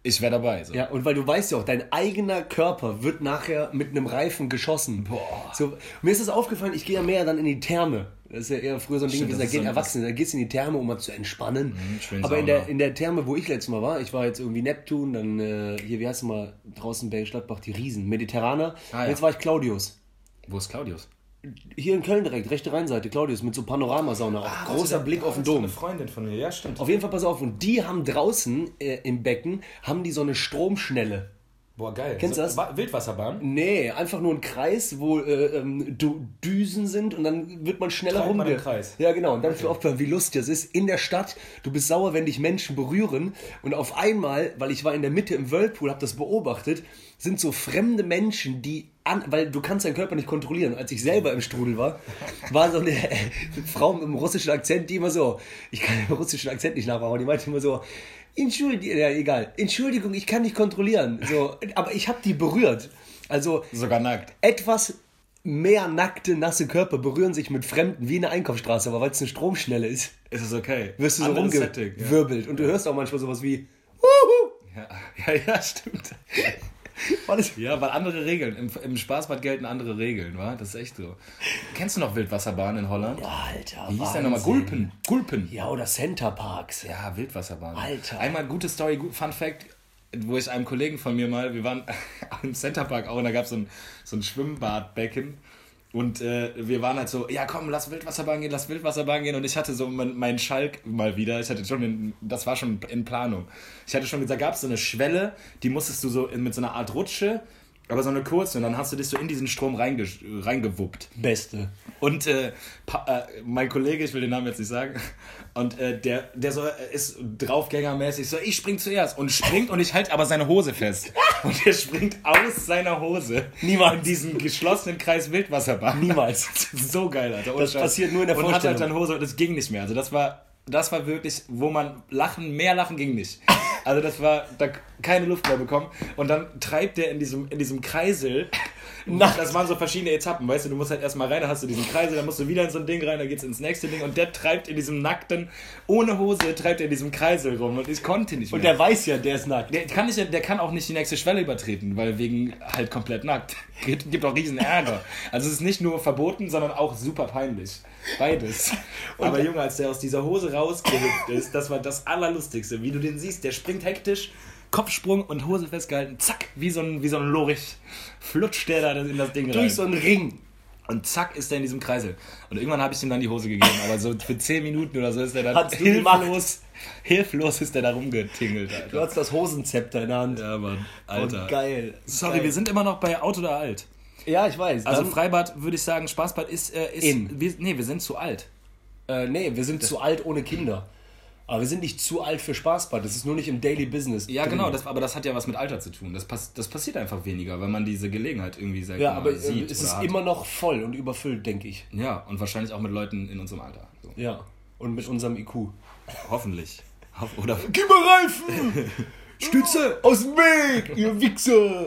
Ich wäre dabei. So. Ja, und weil du weißt ja auch, dein eigener Körper wird nachher mit einem Reifen geschossen. Boah. So, mir ist das aufgefallen, ich gehe ja mehr dann in die Therme. Das ist ja eher früher so ein Ding gewesen, da gehen so Erwachsene, da gehst du in die Therme, um mal zu entspannen. schön Aber in der, in der Therme, wo ich letztes Mal war, ich war jetzt irgendwie Neptun, dann äh, hier, wie heißt du mal, draußen Bergisch Gladbach, die Riesen, Mediterraner. Ah, ja. Jetzt war ich Claudius. Wo ist Claudius? Hier in Köln direkt, rechte Rheinseite, Claudius, mit so Panoramasauna. auch großer Blick auf den Dom. Eine Freundin von mir, ja, stimmt. Auf jeden Fall, pass auf, und die haben draußen äh, im Becken, haben die so eine Stromschnelle. Boah, geil. Kennst du das? Wa- Wildwasserbahn? Nee, einfach nur ein Kreis, wo äh, ähm, Düsen sind und dann wird man schneller Treibt rumge... Kreis. Ja, genau. Und dann mir aufgefallen, wie lustig das ist. In der Stadt, du bist sauer, wenn dich Menschen berühren. Und auf einmal, weil ich war in der Mitte im Whirlpool, habe das beobachtet, sind so fremde Menschen, die an... Weil du kannst deinen Körper nicht kontrollieren. Als ich selber im Strudel war, war so eine Frau mit einem russischen Akzent, die immer so... Ich kann den russischen Akzent nicht nachmachen, die meinte immer so... Entschuldigung, ja, egal. Entschuldigung, ich kann nicht kontrollieren. So, aber ich habe die berührt. Also Sogar nackt. etwas mehr nackte, nasse Körper berühren sich mit Fremden wie in der Einkaufsstraße, aber weil es eine Stromschnelle ist, Ist es okay? wirst du so Setting, ja. rumgewirbelt. Und du hörst auch manchmal sowas wie. Ja, ja, ja, stimmt. Ja, weil andere Regeln. Im, Im Spaßbad gelten andere Regeln, wa? Das ist echt so. Kennst du noch Wildwasserbahn in Holland? Alter, Wie hieß der nochmal? Gulpen. Gulpen. Ja, oder Center Parks. Ja, Wildwasserbahn. Alter. Einmal gute Story, Fun Fact, wo ich einem Kollegen von mir mal, wir waren im Centerpark auch und da gab es so ein, so ein Schwimmbadbecken. Und äh, wir waren halt so, ja komm, lass Wildwasserbahn gehen, lass Wildwasserbahn gehen. Und ich hatte so mein- meinen Schalk mal wieder. Ich hatte schon, in, das war schon in Planung. Ich hatte schon gesagt, gab es so eine Schwelle, die musstest du so in, mit so einer Art Rutsche Aber so eine kurze und dann hast du dich so in diesen Strom reinge reingewuppt. Beste. Und äh, pa äh, mein Kollege, ich will den Namen jetzt nicht sagen, und äh, der, der so äh, ist draufgängermäßig so, ich spring zuerst und springt und ich halte aber seine Hose fest. Und er springt aus seiner Hose. Niemals. In diesen geschlossenen Kreis Wildwasserbahn. Niemals. so geil, Alter. Ohne Das Scheiß. passiert nur in der Und hat halt Vorstellung. dann Hose und das ging nicht mehr. Also das war, das war wirklich, wo man lachen, mehr lachen ging nicht. Also das war, da keine Luft mehr bekommen. Und dann treibt der in diesem, in diesem Kreisel. Das waren so verschiedene Etappen, weißt du, du musst halt erstmal rein, dann hast du diesen Kreisel, dann musst du wieder in so ein Ding rein, dann geht's ins nächste Ding und der treibt in diesem nackten, ohne Hose, treibt er in diesem Kreisel rum und ich konnte nicht mehr. Und der weiß ja, der ist nackt. Der kann, nicht, der kann auch nicht die nächste Schwelle übertreten, weil wegen halt komplett nackt. Gibt, gibt auch riesen Ärger. Also es ist nicht nur verboten, sondern auch super peinlich. Beides. Aber Junge, als der aus dieser Hose rausgehüpft ist, das war das Allerlustigste. Wie du den siehst, der springt hektisch, Kopfsprung und Hose festgehalten, zack, wie so ein, wie so ein Lorich, flutscht der da in das Ding rein. Durch so einen Ring. Und zack ist er in diesem Kreisel. Und irgendwann habe ich ihm dann die Hose gegeben, aber so für 10 Minuten oder so ist er dann hilflos, hilflos ist er da rumgetingelt, Alter. Du hast das Hosenzepter in der Hand. Ja, Mann. Alter. Und geil. Sorry, Geil. wir sind immer noch bei Out oder Alt. Ja, ich weiß. Also Freibad würde ich sagen, Spaßbad ist, äh, ist In. Wir, nee, wir sind zu alt. äh, nee, wir sind zu alt ohne Kinder. Aber wir sind nicht zu alt für Spaßbad. Das ist nur nicht im Daily Business. Ja, drin. genau, das, aber das hat ja was mit Alter zu tun. Das, pass, das passiert einfach weniger, wenn man diese Gelegenheit irgendwie sag ich Ja, aber äh, sieht. es ist hat. immer noch voll und überfüllt, denke ich. Ja, und wahrscheinlich auch mit Leuten in unserem Alter. So. Ja. Und mit unserem IQ. Hoffentlich. Hoff oder Gib mal Reifen! Stütze aus dem Weg, ihr Wichser!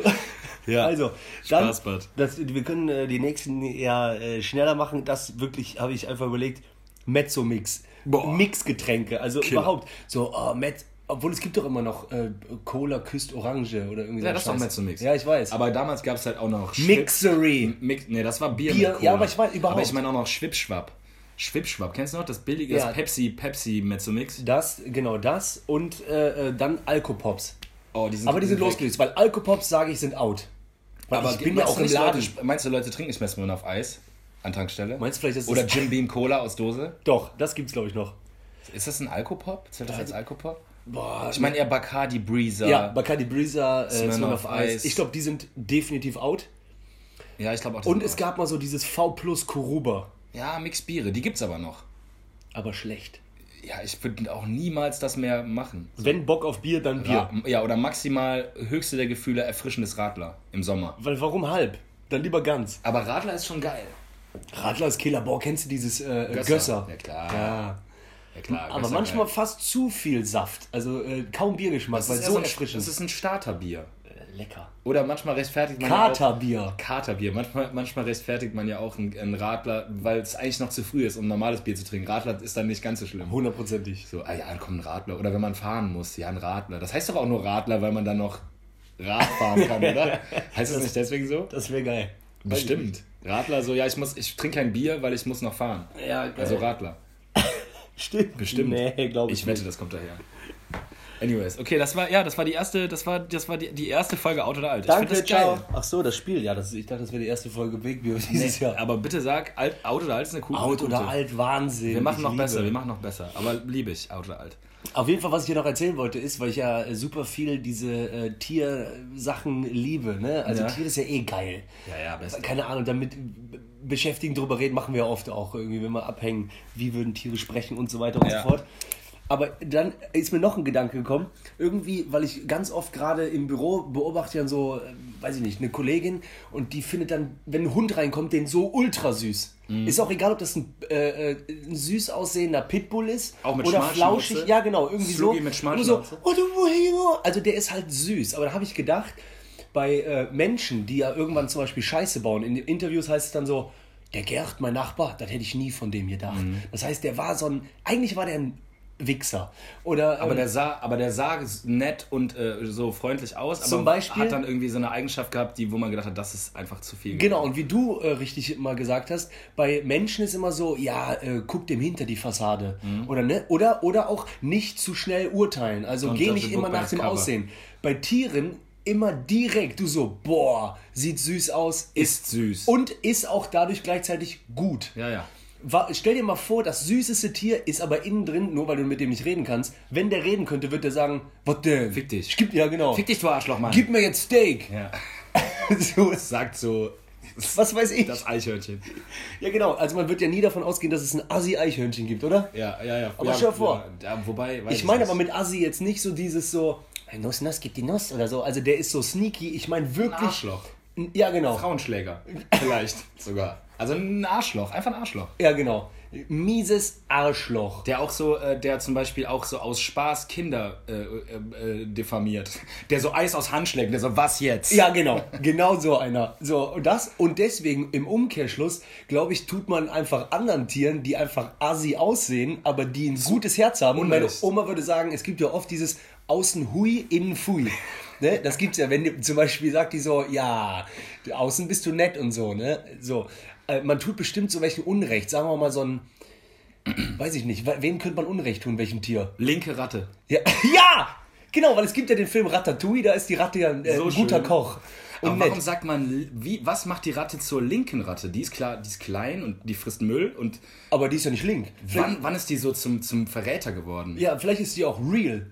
Ja. Also, dann, Spaßbad. das, wir können äh, die nächsten ja äh, schneller machen. Das wirklich, habe ich einfach überlegt, Mezzo-Mix. Boah. Mixgetränke. Also Killer. überhaupt. So, oh, Met, obwohl es gibt doch immer noch äh, Cola küsst Orange oder irgendwie Ja, so das ist doch Scheiß. Mezzo-Mix. Ja, ich weiß. Aber damals gab es halt auch noch Schwip- Mixery. Mix, nee, das war Bier. Bier, mit Cola. ja, aber ich weiß, überhaupt. Aber ich meine auch noch Schwipschwapp. Schwipschwapp, kennst du noch das billige Ja. das Pepsi, Pepsi Mezzo-Mix? Das, genau das. Und äh, äh, dann Alkopops. Oh, die sind, Aber die sind losgelöst, weil Alkopops, sage ich, sind out. Weil Aber ich bin ja auch im nicht, Laden. Leute, meinst du, Leute trinken nicht mehr Smirnoff auf Eis an Tankstelle? Meinst du vielleicht, dass Oder Jim Beam Cola aus Dose? Doch, das gibt's, glaube ich, noch. Ist das ein Alkopop? Zählt das als Alkopop? Boah, Ich meine eher Bacardi Breezer. Ja, Bacardi Breezer, äh, Smirnoff Smirnoff Ice. Ice. Ich glaube, die sind definitiv out. Ja, ich glaube auch. Und es gab mal so dieses V plus Kuruba. Ja, Mix Biere, die gibt's aber noch. Aber schlecht. Ja, ich würde auch niemals das mehr machen. Wenn Bock auf Bier, dann Bier. Ra ja, oder maximal höchste der Gefühle erfrischendes Radler im Sommer. Weil warum halb? Dann lieber ganz. Aber Radler ist schon geil. Radler ist Killer. Boah, kennst du dieses äh, Gösser? Ja, klar. Ja. Ja, klar. Aber Gösser manchmal geil. fast zu viel Saft. Also äh, kaum Biergeschmack, Das weil ist so so ein, erfrischend. das ist ein Starterbier. Äh, lecker. Oder manchmal rechtfertigt man ja auch, Katerbier. Katerbier. Manchmal, manchmal rechtfertigt man ja auch einen, Radler, weil es eigentlich noch zu früh ist, um normales Bier zu trinken. Radler ist dann nicht ganz so schlimm. Hundertprozentig. So, ah ja, dann kommt ein Radler. Oder wenn man fahren muss, ja, ein Radler. Das heißt doch auch nur Radler, weil man dann noch Rad fahren kann, oder? Heißt das nicht deswegen so? Das wäre geil. Bestimmt. Radler so, ja, ich muss, ich trinke kein Bier, weil ich muss noch fahren. Ja, geil. Also Radler. Stimmt. Bestimmt. Nee, glaube ich, Ich wette, das kommt daher. Anyways, okay, das war, ja, das war die erste, das war, das war die, die erste Folge Out oder Alt. Ich Danke, find das ciao. geil. Ach so, das Spiel. Ja, das, ich dachte, das wäre die erste Folge Big Beer dieses Nee, Jahr. aber bitte sag, alt, Out oder Alt ist eine coole Out oder alt, Wahnsinn. Wir machen Ich noch liebe. besser, wir machen noch besser. Aber liebe ich, Out oder Alt. Auf jeden Fall, was ich dir noch erzählen wollte, ist, weil ich ja super viel diese äh, Tiersachen liebe. Ne? Also Ja. Tier ist ja eh geil. Ja, ja, best. Keine Ahnung, damit beschäftigen, drüber reden, machen wir ja oft auch irgendwie, wenn wir abhängen, wie würden Tiere sprechen und so weiter und Ja. so fort. Aber dann ist mir noch ein Gedanke gekommen, irgendwie, weil ich ganz oft gerade im Büro beobachte ja so, äh, weiß ich nicht, eine Kollegin und die findet dann, wenn ein Hund reinkommt, den so ultra süß. Mhm. Ist auch egal, ob das ein, äh, äh, ein süß aussehender Pitbull ist Auch mit oder flauschig. Ja, genau, irgendwie Sluggy so. mit Nur so, oh, du? Also der ist halt süß. Aber da habe ich gedacht, bei äh, Menschen, die ja irgendwann zum Beispiel Scheiße bauen, in den Interviews heißt es dann so, der Gerd, mein Nachbar, das hätte ich nie von dem gedacht. Mhm. Das heißt, der war so ein, eigentlich war der ein Wichser. Oder, Aber ähm, der sah, aber der sah nett und äh, so freundlich aus, aber Zum Beispiel- hat dann irgendwie so eine Eigenschaft gehabt, die, wo man gedacht hat, das ist einfach zu viel. Genau, und wie du äh, richtig mal gesagt hast, bei Menschen ist immer so, ja, äh, guck dem hinter die Fassade. Mhm. Oder, ne? oder, oder auch nicht zu schnell urteilen. Also Don't geh nicht immer nach dem cover. Aussehen. Bei Tieren immer direkt, du so, boah, sieht süß aus, Ist süß. und ist auch dadurch gleichzeitig gut. ja, ja. Stell dir mal vor, das süßeste Tier ist aber innen drin, nur weil du mit dem nicht reden kannst. Wenn der reden könnte, wird der sagen, was denn? Fick dich. Gib, ja, genau. Fick dich, du Arschloch, Mann. Gib mir jetzt Steak. ja. so, Sagt so was weiß ich. das Eichhörnchen. Ja, genau. Also man wird ja nie davon ausgehen, dass es ein Assi-Eichhörnchen gibt, oder? Ja, ja, ja. Aber ja, stell dir vor. Ja, ja, wobei, Ich meine aber mit Assi jetzt nicht so dieses so, "Hey, Nuss, Nuss, gib die Nuss oder so. Also der ist so sneaky. Ich meine ein wirklich. Arschloch. Ja, genau. Frauenschläger. Vielleicht sogar. Also ein Arschloch, einfach ein Arschloch. Ja, genau. Mieses Arschloch. Der auch so, äh, der zum Beispiel auch so aus Spaß Kinder äh, äh, äh, diffamiert. Der so Eis aus Hand schlägt, der so, was jetzt? Ja, genau. Genau so einer. So, und das, und deswegen im Umkehrschluss, glaube ich, tut man einfach anderen Tieren, die einfach assi aussehen, aber die ein gutes Herz haben. Und meine. Oma würde sagen, es gibt ja oft dieses außen hui, innen fui. Ne? Das gibt's ja, wenn die, zum Beispiel sagt die so, ja, außen bist du nett und so, ne? So. Äh, man tut bestimmt so welchen Unrecht. Sagen wir mal so ein, weiß ich nicht, wem könnte man Unrecht tun, welchem Tier? Linke Ratte. Ja, ja! Genau, weil es gibt ja den Film Ratatouille, da ist die Ratte ja äh, So ein guter schön. Koch. Und Aber warum nett. sagt man, wie, was macht die Ratte zur linken Ratte? Die ist klar, die ist klein und die frisst Müll und Aber die ist ja nicht link. Vielleicht, wann, wann ist die so zum, zum Verräter geworden? ja, vielleicht ist die auch real.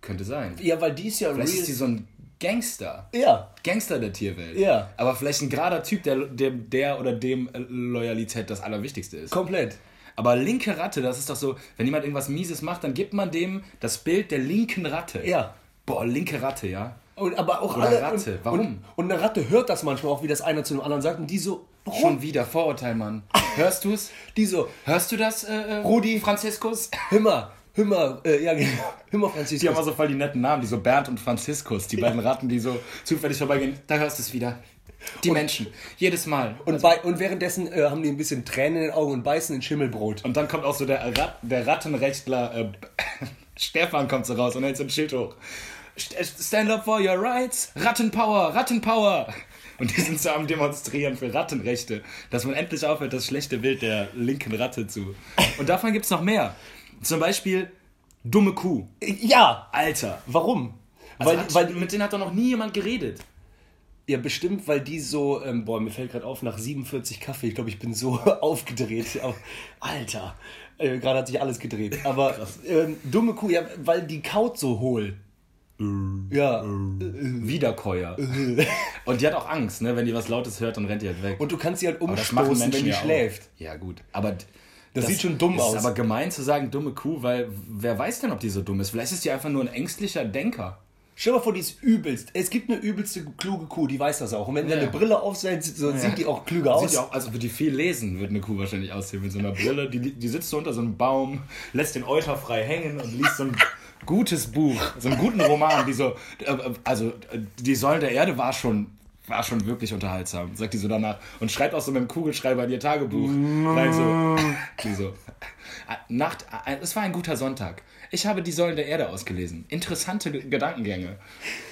Könnte sein. Ja, weil die ist ja Vielleicht real. ist die so ein Gangster. ja, Gangster der Tierwelt. Ja. Aber vielleicht ein gerader Typ, der, der, der oder dem Loyalität das Allerwichtigste ist. komplett. Aber linke Ratte, das ist doch so, wenn jemand irgendwas Mieses macht, dann gibt man dem das Bild der linken Ratte. Ja. Boah, linke Ratte, ja. Und, aber auch Oder alle. Ratte, Und, warum? Und, und eine Ratte hört das manchmal auch, wie das einer zu dem anderen sagt. Und die so, warum? Schon wieder Vorurteil, Mann. Hörst du's? Die so, Hörst du das, äh, äh, Rudi? Franziskus? Himmer, Himmer, äh, ja, genau. Himmer Franziskus. Die haben auch so voll die netten Namen, die so Bernd und Franziskus, die beiden Ratten, die so zufällig vorbeigehen. Da hörst du es wieder. Die Menschen. Jedes Mal. und, bei, und währenddessen äh, haben die ein bisschen Tränen in den Augen und beißen in Schimmelbrot. Und dann kommt auch so der, Rat, der Rattenrechtler äh, Stefan kommt so raus und hält so ein Schild hoch. St- Stand up for your rights. Rattenpower, Rattenpower. Und die sind so am Demonstrieren für Rattenrechte, dass man endlich aufhört, das schlechte Bild der linken Ratte zu. Und davon gibt es noch mehr. Zum Beispiel dumme Kuh. Ja, Alter. warum? Also weil, hat, weil, mit denen hat doch noch nie jemand geredet. Ja, bestimmt, weil die so, ähm, boah, mir fällt gerade auf, nach 47 Kaffee, ich glaube, ich bin so aufgedreht. Au- Alter, äh, gerade hat sich alles gedreht. Aber ähm, dumme Kuh, ja, weil die kaut so hohl. Ja. Wiederkäuer. Und die hat auch Angst, ne? Wenn die was Lautes hört, dann rennt die halt weg. Und du kannst sie halt umstoßen, wenn die ja schläft. Auch. Ja, gut. Aber d- Das sieht schon dumm ist aus. aber gemein zu sagen, dumme Kuh, weil wer weiß denn, ob die so dumm ist? Vielleicht ist die einfach nur ein ängstlicher Denker. Stell dir mal vor, die ist übelst. Es gibt eine übelste kluge Kuh, die weiß das auch. Und wenn du Ja. eine Brille aufsetzt, so sieht die auch klüger aus. Sieht ja auch, also die viel lesen, wird eine Kuh wahrscheinlich aussehen mit so einer Brille. Die, die sitzt so unter so einem Baum, lässt den Euter frei hängen und liest so ein gutes Buch, so einen guten Roman, die so, äh, also die Säulen der Erde war schon, war schon wirklich unterhaltsam, sagt die so danach. Und schreibt auch so mit dem Kugelschreiber in ihr Tagebuch rein so, die so, äh, Nacht, äh, es war ein guter Sonntag. Ich habe die Säulen der Erde ausgelesen. Interessante Gedankengänge.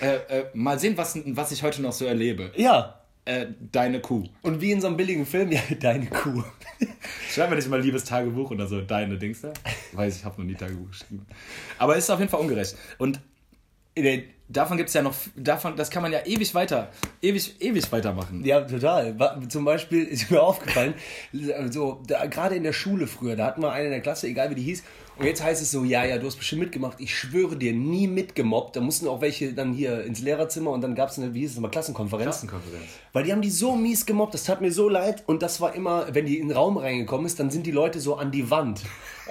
Äh, äh, mal sehen, was, was ich heute noch so erlebe. Ja. Äh, deine Kuh. Und wie in so einem billigen Film, ja, deine Kuh. Schreib mir nicht mal liebes Tagebuch oder so, deine Dings da. Weiß ich, habe noch nie Tagebuch geschrieben. Aber ist auf jeden Fall ungerecht. Und davon gibt es ja noch, davon, das kann man ja ewig weiter, ewig, ewig weitermachen. Ja, total. Zum Beispiel ist mir aufgefallen, so, da, gerade in der Schule früher, da hatten wir eine in der Klasse, egal wie die hieß, und jetzt heißt es so, ja, ja, du hast bestimmt mitgemacht, ich schwöre dir, nie mitgemobbt. Da mussten auch welche dann hier ins Lehrerzimmer und dann gab es eine, wie hieß es mal, Klassenkonferenz. Klassenkonferenz. Weil die haben die so mies gemobbt, das tat mir so leid. Und das war immer, wenn die in den Raum reingekommen ist, dann sind die Leute so an die Wand.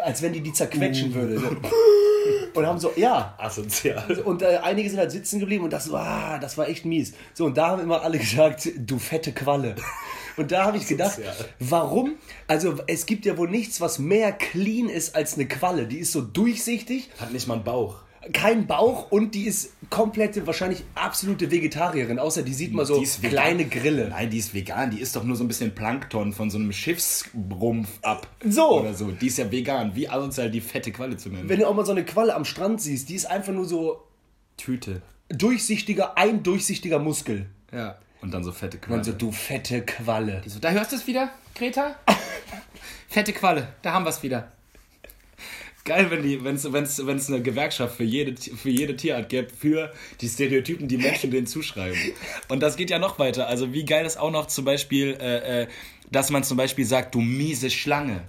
Als wenn die die zerquetschen würde. So. Und haben so, ja. Asozial. Und äh, einige sind halt sitzen geblieben und das war, das war echt mies. So, und da haben immer alle gesagt, du fette Qualle. Und da habe ich gedacht, warum? Also es gibt ja wohl nichts, was mehr clean ist als eine Qualle. Die ist so durchsichtig, Hat nicht mal einen Bauch. Kein Bauch und die ist komplette, wahrscheinlich absolute Vegetarierin. Außer die sieht mal so kleine Grille. Nein, die ist vegan. Die ist doch nur so ein bisschen Plankton von so einem Schiffsrumpf ab. So. Oder so. Die ist ja vegan. Wie asozial die fette Qualle zu nennen. Wenn du auch mal so eine Qualle am Strand siehst, die ist einfach nur so Tüte. durchsichtiger, ein durchsichtiger Muskel. Ja. Und dann so fette Qualle. Und so, du fette Qualle. so, da hörst du es wieder, Greta? fette Qualle. Da haben wir es wieder. Geil, wenn die, wenn's, wenn's, wenn's eine Gewerkschaft für jede, für jede Tierart gäbe, für die Stereotypen, die Menschen denen zuschreiben. Und das geht ja noch weiter. Also wie geil ist auch noch zum Beispiel, äh, äh, dass man zum Beispiel sagt, du miese Schlange.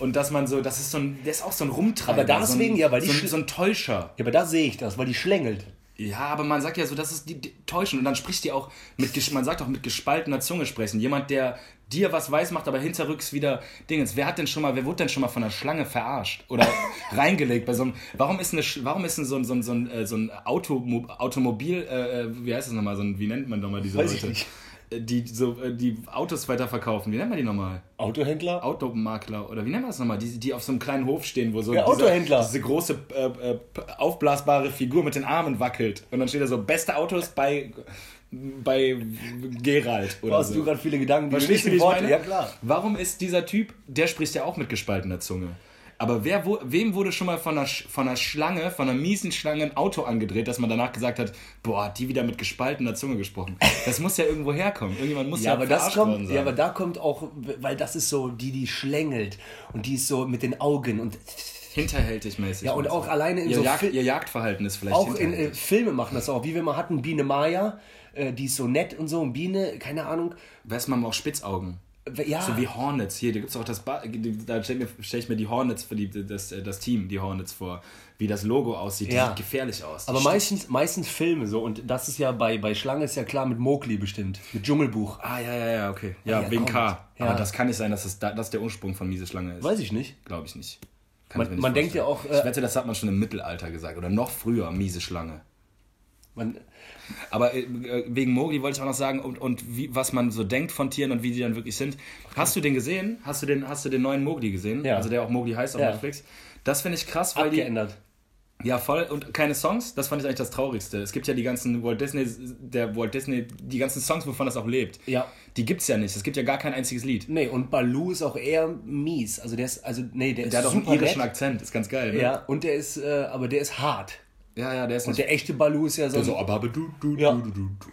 Und dass man so, das ist so ein, der ist auch so ein Rumtreiber. Aber deswegen, so ein, ja, weil die so, ein, so ein Täuscher. Ja, aber da sehe ich das, weil die schlängelt. Ja, aber man sagt ja so, das ist die, die täuschend. Und dann spricht die auch mit, man sagt auch mit gespaltener Zunge sprechen. Jemand, der dir was weiß macht, aber hinterrücks wieder Dingens. Wer hat denn schon mal, wer wurde denn schon mal von einer Schlange verarscht? Oder reingelegt bei so einem, warum ist eine, warum ist denn so ein, so ein, so ein, äh, so ein Automo Automobil, äh, äh, wie heißt das nochmal, so ein, wie nennt man nochmal diese Weiß ich Leute? nicht. Die so, äh, die Autos weiterverkaufen. Wie nennt man die nochmal? Autohändler? Automakler oder wie nennt man das nochmal? Die, die auf so einem kleinen Hof stehen, wo so Ja, diese, Autohändler. diese große äh, äh, aufblasbare Figur mit den Armen wackelt. Und dann steht da so, beste Autos bei, bei Gerald oder Hast so. du gerade viele Gedanken, die Verstehst du, wie ich meine? Ja, klar. Warum ist dieser Typ, der spricht ja auch mit gespaltener Zunge. Aber wer, wo, wem wurde schon mal von einer, von einer Schlange, von einer miesen Schlange ein Auto angedreht, dass man danach gesagt hat, boah, hat die wieder mit gespaltener Zunge gesprochen. Das muss ja irgendwo herkommen. Irgendjemand muss ja, Ja, aber das kommt, ja, aber da kommt auch, weil das ist so, die, die schlängelt und die ist so mit den Augen und Hinterhältig mäßig. Ja, und auch alleine in ihr so Fil- Ihr Jagdverhalten ist vielleicht auch in äh. Filme machen das auch, wie wir mal hatten, Biene Maya, äh, die ist so nett und so, und Biene, keine Ahnung, Weiß man auch Spitzaugen. Ja, So wie Hornets. Hier, da gibt es auch das. Ba da stelle ich, mir- stell ich mir die Hornets für die, das, äh, das Team, die Hornets vor. Wie das Logo aussieht. Die Ja. sieht gefährlich aus. Aber meistens, meistens Filme so, und das ist ja bei, bei Schlange ist ja klar mit Mowgli bestimmt, mit Dschungelbuch. Ah, ja, ja, ja, okay. Ja, ja, wegen. K. Ja. Aber das kann nicht sein, dass das, da- das der Ursprung von Miese Schlange ist. Weiß ich nicht. Glaube ich nicht. Kann Man- ich nicht man denkt ja auch, äh, ich wette, das hat man schon im Mittelalter gesagt. Oder noch früher, miese Schlange. Man, Aber äh, wegen Mowgli wollte ich auch noch sagen, und, und wie, was man so denkt von Tieren und wie die dann wirklich sind. Hast du den gesehen? Hast du den, hast du den neuen Mowgli gesehen? Ja. Also der auch Mowgli heißt auf Ja. Netflix. Das finde ich krass, weil die. abgeändert. Ja, voll. Und keine Songs, das fand ich eigentlich das Traurigste. Es gibt ja die ganzen Walt Disney, der Walt Disney, die ganzen Songs, wovon das auch lebt. Ja. Die gibt's ja nicht. Es gibt ja gar kein einziges Lied. Nee, und Baloo ist auch eher mies. Also der ist, also, nee, der ist Der hat auch einen irischen. Akzent, ist ganz geil, ne? Ja, und der ist, äh, aber der ist hart. Ja, ja, der ist Und der echte Baloo ist ja so. so, aber du, du, Ja. du, du, du, du.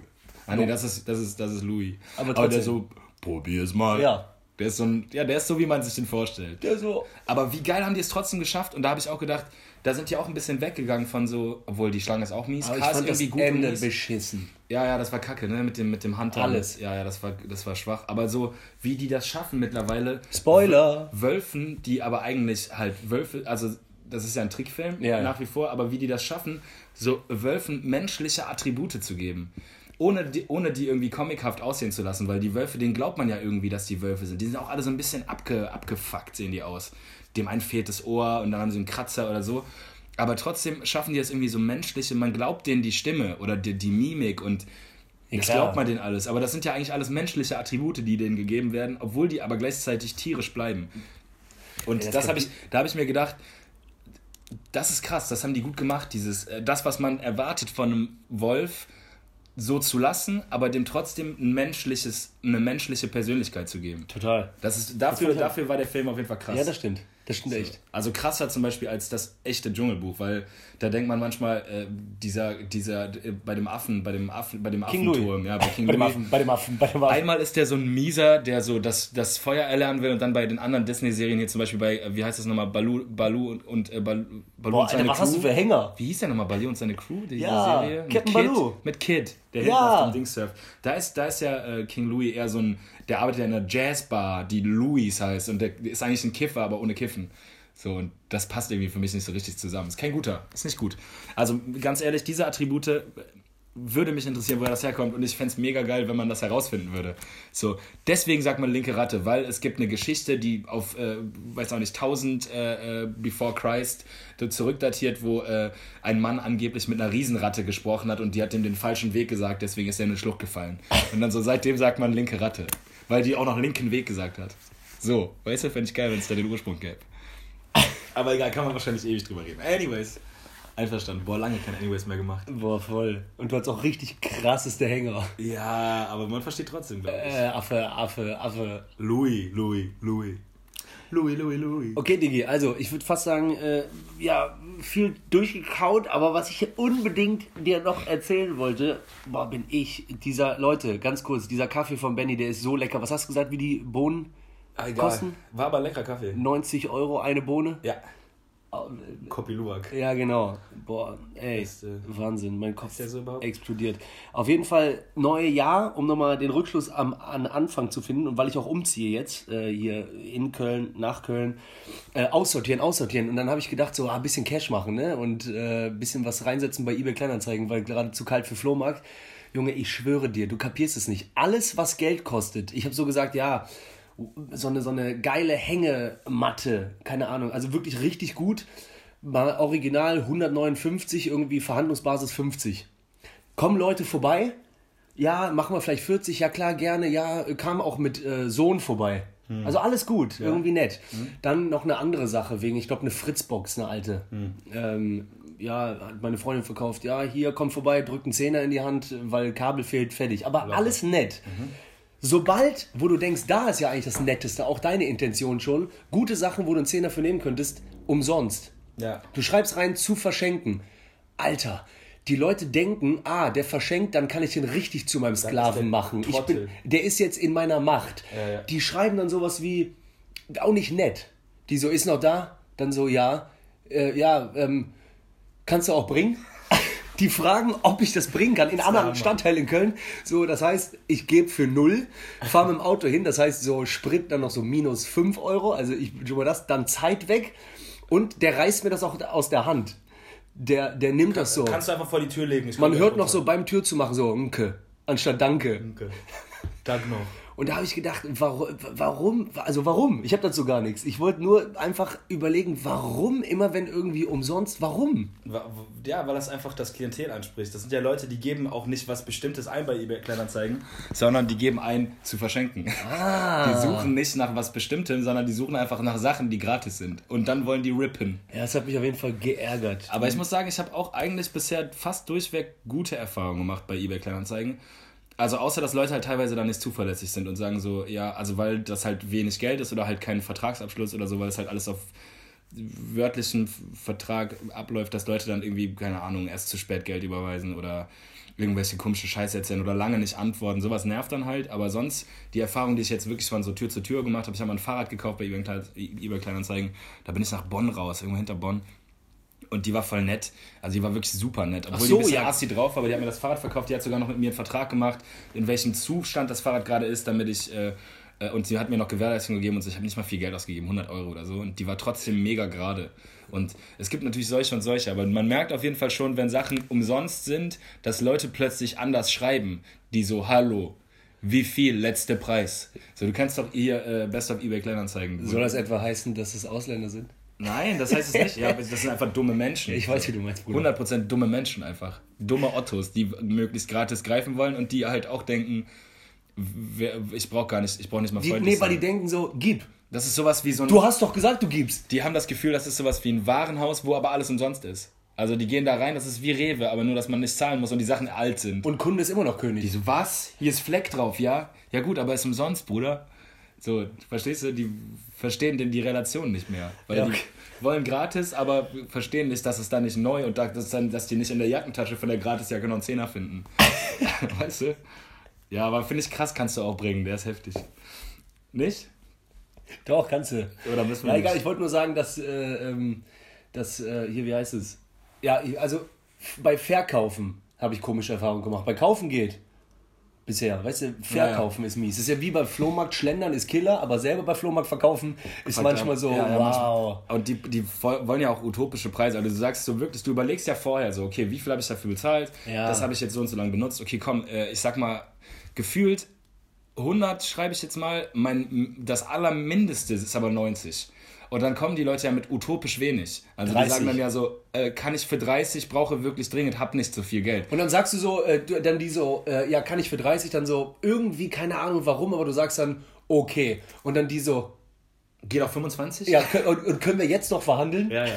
Ah, nee, das ist, das ist, das ist Louis. Aber der trotzdem. so, probier's mal. Ja. Der ist so ein, ja, der ist so, wie man sich den vorstellt. der so. Aber wie geil haben die es trotzdem geschafft? Und da habe ich auch gedacht, da sind die auch ein bisschen weggegangen von so, obwohl die Schlange ist auch mies. Aber ich K ist fand das und Ende beschissen. Ja, ja, das war kacke, ne? Mit dem, mit dem Hunter. Alles. Ja, ja, das war, das war schwach. Aber so, wie die das schaffen mittlerweile. Spoiler! Wölfen, die aber eigentlich halt Wölfe, also das ist ja ein Trickfilm Ja, ja. nach wie vor, aber wie die das schaffen, so Wölfen menschliche Attribute zu geben. Ohne die, ohne die irgendwie comichaft aussehen zu lassen, weil die Wölfe, denen glaubt man ja irgendwie, dass die Wölfe sind. Die sind auch alle so ein bisschen abge, abgefuckt, sehen die aus. Dem einen fehlt das Ohr und dann haben sie einen Kratzer oder so. Aber trotzdem schaffen die das irgendwie so menschliche, man glaubt denen die Stimme oder die, die Mimik und das klar. glaubt man denen alles. Aber das sind ja eigentlich alles menschliche Attribute, die denen gegeben werden, obwohl die aber gleichzeitig tierisch bleiben. Und Ja, das das habe ich, da habe ich mir gedacht, das ist krass, das haben die gut gemacht, dieses, äh, das, was man erwartet von einem Wolf, so zu lassen, aber dem trotzdem ein menschliches, eine menschliche Persönlichkeit zu geben. Total. Das ist, dafür, ich- dafür war der Film auf jeden Fall krass. Ja, das stimmt. Das stimmt echt. Also krasser zum Beispiel als das echte Dschungelbuch, weil da denkt man manchmal, äh, dieser, dieser, äh, bei dem Affen, bei dem Affen, bei dem. Affenturm, ja, bei King Bei dem. Affen, bei dem Affen, bei dem Affen. Einmal ist der so ein Mieser, der so das, das Feuer erlernen will und dann bei den anderen Disney-Serien hier zum Beispiel bei, äh, wie heißt das nochmal, Balu, Balu und, und äh, Balu, Balu Boah, und seine Alter, was Crew. hast du für Hänger? Wie hieß der nochmal? Balu und seine Crew? Die Ja, Serie? Mit Captain Kid, Baloo. Mit Kid, der Ja. hinten auf dem Ding surft. Da ist, da ist ja äh, King Louis eher so ein, der arbeitet in einer Jazzbar, die Louis heißt und der ist eigentlich ein Kiffer, aber ohne Kiffen. So, und das passt irgendwie für mich nicht so richtig zusammen. Ist kein guter, ist nicht gut. Also ganz ehrlich, diese Attribute äh, würde mich interessieren, woher das herkommt und ich fände es mega geil, wenn man das herausfinden würde. So, deswegen sagt man linke Ratte, weil es gibt eine Geschichte, die auf, äh, weiß auch nicht, 1000 äh, äh, before Christ zurückdatiert, wo äh, ein Mann angeblich mit einer Riesenratte gesprochen hat und die hat ihm den falschen Weg gesagt, deswegen ist er in eine Schlucht gefallen. Und dann so, seitdem sagt man linke Ratte, weil die auch noch linken Weg gesagt hat. So, weißt du, fände ich geil, wenn es da den Ursprung gäbe. Aber egal, kann man wahrscheinlich ewig drüber reden. Anyways. Einverstanden. Boah, lange kein Anyways mehr gemacht. Boah, voll. Und du hast auch richtig krasseste Hänger. Ja, aber man versteht trotzdem, glaube ich. Äh, Affe, Affe, Affe. Louis, Louis, Louis. Louis, Louis, Louis. Okay, Digi, also ich würde fast sagen, äh, ja, viel durchgekaut, aber was ich unbedingt dir noch erzählen wollte, boah, bin ich, dieser, Leute, ganz kurz, dieser Kaffee von Benny, der ist so lecker. Was hast du gesagt, wie die Bohnen Ah, egal. kosten? War aber lecker Kaffee. 90 Euro eine Bohne? Ja. Kopi Luwak. Ja, genau. Boah, ey, Beste. Wahnsinn, mein Kopf so explodiert. Auf jeden Fall neue Jahr, um nochmal den Rückschluss am, an Anfang zu finden und weil ich auch umziehe jetzt, äh, hier in Köln, nach Köln, äh, aussortieren, aussortieren. Und dann habe ich gedacht, so ein ah, bisschen Cash machen, ne? Und ein äh, bisschen was reinsetzen bei eBay Kleinanzeigen, weil gerade zu kalt für Flohmarkt. Junge, ich schwöre dir, du kapierst es nicht. Alles, was Geld kostet, ich habe so gesagt, ja, so eine, so eine geile Hängematte, keine Ahnung, also wirklich richtig gut. Mal original 159, irgendwie Verhandlungsbasis 50. Kommen Leute vorbei? Ja, machen wir vielleicht 40, ja klar, gerne, ja, kam auch mit äh, Sohn vorbei. Hm. Also alles gut, ja. irgendwie nett. Hm. Dann noch eine andere Sache, wegen, ich glaube, eine Fritzbox, eine alte. Hm. Ähm, ja, hat meine Freundin verkauft, ja, hier, kommt vorbei, drückt einen Zehner in die Hand, weil Kabel fehlt, fertig. Aber Locker. alles nett. Mhm. Sobald, wo du denkst, da ist ja eigentlich das Netteste, auch deine Intention schon, gute Sachen, wo du einen Zehner für nehmen könntest, umsonst. Ja. Du schreibst rein, zu verschenken. Alter, die Leute denken, ah, der verschenkt, dann kann ich den richtig zu meinem Sklaven machen. Ich bin, der ist jetzt in meiner Macht. Ja, ja. Die schreiben dann sowas wie, auch nicht nett. Die so, ist noch da? Dann so, ja. Äh, ja, ähm, kannst du auch bringen? Die fragen, ob ich das bringen kann in anderen Stadtteilen in Köln. So, das heißt, ich gebe für null, fahre mit dem Auto hin, das heißt, so Sprit dann noch so minus 5 Euro, also ich schon mal das, dann Zeit weg und der reißt mir das auch aus der Hand. Der, der nimmt kann, das so. Kannst du einfach vor die Tür legen. Man hört noch so beim Tür zu machen, so, Unke, anstatt Danke. Unke. Danke noch. Und da habe ich gedacht, warum, warum, also warum? Ich habe dazu gar nichts. Ich wollte nur einfach überlegen, warum immer, wenn irgendwie umsonst, warum? Ja, weil das einfach das Klientel anspricht. Das sind ja Leute, die geben auch nicht was Bestimmtes ein bei eBay Kleinanzeigen, sondern die geben ein zu verschenken. Ah. Die suchen nicht nach was Bestimmtem, sondern die suchen einfach nach Sachen, die gratis sind. Und dann wollen die rippen. Ja, das hat mich auf jeden Fall geärgert. Aber ich muss sagen, ich habe auch eigentlich bisher fast durchweg gute Erfahrungen gemacht bei eBay Kleinanzeigen also außer dass Leute halt teilweise dann nicht zuverlässig sind und sagen so, ja, also weil das halt wenig Geld ist oder halt kein Vertragsabschluss oder so, weil es halt alles auf wörtlichen Vertrag abläuft, dass Leute dann irgendwie, keine Ahnung, erst zu spät Geld überweisen oder irgendwelche komische Scheiße erzählen oder lange nicht antworten. Sowas nervt dann halt, aber sonst die Erfahrung, die ich jetzt wirklich von so Tür zu Tür gemacht habe, ich habe mal ein Fahrrad gekauft bei eBay Kleinanzeigen, da bin ich nach Bonn raus, irgendwo hinter Bonn und die war voll nett. Also die war wirklich super nett. Obwohl so, die ein bisschen ja. assi drauf war, aber die hat mir das Fahrrad verkauft. Die hat sogar noch mit mir einen Vertrag gemacht, in welchem Zustand das Fahrrad gerade ist, damit ich... Äh, äh und sie hat mir noch Gewährleistung gegeben und so. ich habe nicht mal viel Geld ausgegeben, 100 Euro oder so. Und die war trotzdem mega gerade. Und es gibt natürlich solche und solche, aber man merkt auf jeden Fall schon, wenn Sachen umsonst sind, dass Leute plötzlich anders schreiben, die so, hallo, wie viel, letzter Preis. So, du kannst doch ihr äh, Best of eBay Kleinanzeigen. Soll das etwa heißen, dass es Ausländer sind? Nein, das heißt es nicht. Ja, das sind einfach dumme Menschen. Ich weiß, wie du meinst, Bruder. 100% dumme Menschen einfach. Dumme Ottos, die möglichst gratis greifen wollen und die halt auch denken, ich brauche gar nicht, ich brauche nicht mal freundlich Nee, weil die denken so, gib. Das ist sowas wie so ein... Du hast doch gesagt, du gibst. Die haben das Gefühl, das ist sowas wie ein Warenhaus, wo aber alles umsonst ist. Also die gehen da rein, das ist wie Rewe, aber nur, dass man nicht zahlen muss und die Sachen alt sind. Und Kunde ist immer noch König. Die so, was? Hier ist Fleck drauf, ja? Ja gut, aber ist umsonst, Bruder. So, verstehst du? Die verstehen denn die Relation nicht mehr. Weil ja, okay. die wollen gratis, aber verstehen nicht, dass es da nicht neu und dass, dann, dass die nicht in der Jackentasche von der Gratisjacke noch einen Zehner finden. weißt du? Ja, aber finde ich krass, kannst du auch bringen, der ist heftig. Nicht? Doch, kannst du. Oder müssen wir ja, egal, ich wollte nur sagen, dass, äh, ähm, dass äh, hier, wie heißt es? Ja, also bei Verkaufen habe ich komische Erfahrungen gemacht. Bei Kaufen geht bisher. Weißt du, verkaufen ja, ja. ist mies. Das ist ja wie bei Flohmarkt schlendern ist Killer, aber selber bei Flohmarkt verkaufen ist manchmal so, ja, wow. Und die, die wollen ja auch utopische Preise. Also du sagst so wirklich, du überlegst ja vorher so, okay, wie viel habe ich dafür bezahlt? Das habe ich jetzt so und so lange benutzt. Okay, komm, äh, ich sag mal, gefühlt 100 schreibe ich jetzt mal, mein, das allermindeste ist aber 90. Und dann kommen die Leute ja mit utopisch wenig. Also 30. die sagen dann ja so, äh, kann ich für 30, brauche wirklich dringend, hab nicht so viel Geld. Und dann sagst du so, äh, du, dann die so, äh, ja, kann ich für 30, dann so, irgendwie, keine Ahnung warum, aber du sagst dann, okay. Und dann die so, Geht auf 25? Ja, und, und können wir jetzt noch verhandeln? Ja, ja.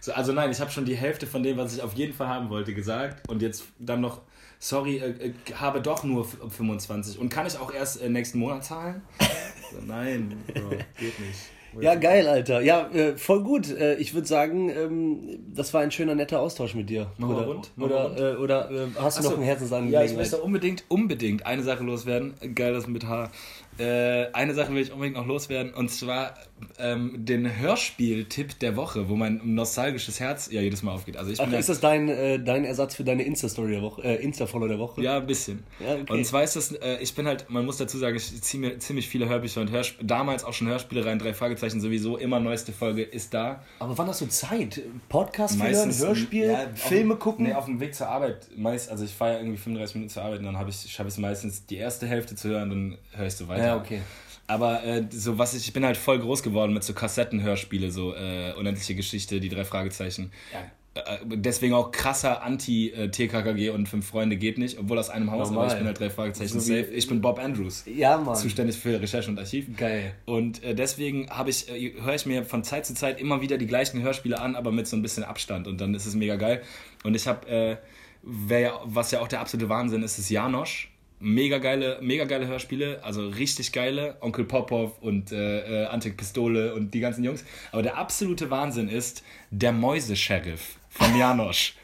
So, also nein, ich habe schon die Hälfte von dem, was ich auf jeden Fall haben wollte, gesagt. Und jetzt dann noch, sorry, äh, äh habe doch nur 25. Und kann ich auch erst äh, nächsten Monat zahlen? so, nein, Bro, geht nicht. Ja, geil, Alter. Ja, äh, voll gut. Äh, ich würde sagen, ähm, das war ein schöner, netter Austausch mit dir. Machen oder, rund. Oder. Äh, oder äh, hast du Achso, noch ein Herzensangelegenheit? Ja, ich möchte unbedingt, unbedingt eine Sache loswerden. Geil, das mit H. Äh, eine Sache will ich unbedingt noch loswerden und zwar ähm, den Hörspiel-Tipp der Woche, wo mein nostalgisches Herz ja jedes Mal aufgeht. Also ich Ach, ist das dein, äh, dein Ersatz für deine Insta-Story der Woche, äh, Insta-Follow der Woche? Ja, ein bisschen. Ja, okay. Und zwar ist das, äh, ich bin halt, man muss dazu sagen, ich ziehe mir ziemlich viele Hörbücher und Hörsp damals auch schon Hörspiele rein, drei Fragezeichen sowieso, immer neueste Folge ist da. Aber wann hast du Zeit? Podcast hören, Hörspiel, ja, Filme auf, gucken? Nee, auf dem Weg zur Arbeit, meist, also ich fahre ja irgendwie 35 Minuten zur Arbeit und dann habe ich, schaffe ich es meistens die erste Hälfte zu hören, dann höre ich so weiter. Ja, okay. Aber äh, so was ich, ich bin halt voll groß geworden mit so Kassettenhörspiele, so äh, unendliche Geschichte, die drei Fragezeichen. Äh, deswegen auch krasser Anti-TKKG und Fünf Freunde geht nicht, obwohl aus einem Haus, Normal. aber ich bin halt drei Fragezeichen So safe. Ich bin Bob Andrews, ja, Mann. zuständig für Recherche und Archiv. Geil. Und äh, deswegen habe ich, äh, höre ich mir von Zeit zu Zeit immer wieder die gleichen Hörspiele an, aber mit so ein bisschen Abstand und dann ist es mega geil. Und ich habe, äh, ja, was ja auch der absolute Wahnsinn ist, ist Janosch. Mega geile, mega geile Hörspiele, also richtig geile. Onkel Popov und äh, äh, Antik Pistole und die ganzen Jungs. Aber der absolute Wahnsinn ist der Mäuse-Sheriff von Janosch.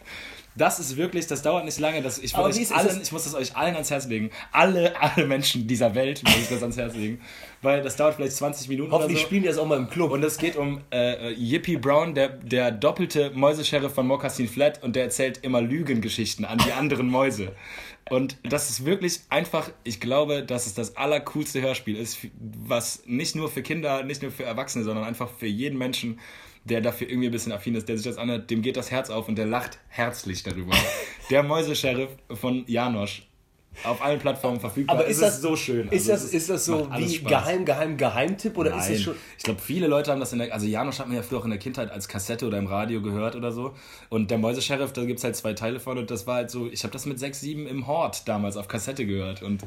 Das ist wirklich, das dauert nicht lange. Das, ich, euch allen, ich muss das euch allen ans Herz legen. Alle, alle Menschen dieser Welt muss ich das ans Herz legen. Weil das dauert vielleicht 20 Minuten Hoffentlich so. spielen die das auch mal im Club. Und es geht um äh, Yippie Brown, der, der doppelte Mäusesheriff von Moccasin Flat und der erzählt immer Lügengeschichten an die anderen Mäuse. Und das ist wirklich einfach, ich glaube, dass es das allercoolste Hörspiel ist, was nicht nur für Kinder, nicht nur für Erwachsene, sondern einfach für jeden Menschen, der dafür irgendwie ein bisschen affin ist, der sich das anhört, dem geht das Herz auf und der lacht herzlich darüber. der Mäusesheriff von Janosch. Auf allen Plattformen verfügbar. Aber Es ist das so schön? Ist Also das, es ist das so wie Spaß. geheim, geheim, Geheimtipp oder ist Nein. es schon. Ich glaube, viele Leute haben das in der. Also, Janosch hat man ja früher auch in der Kindheit als Kassette oder im Radio gehört oder so. Und der Mäuse-Sheriff, da gibt es halt zwei Teile von. Und das war halt so. Ich habe das mit 6, 7 im Hort damals auf Kassette gehört. Und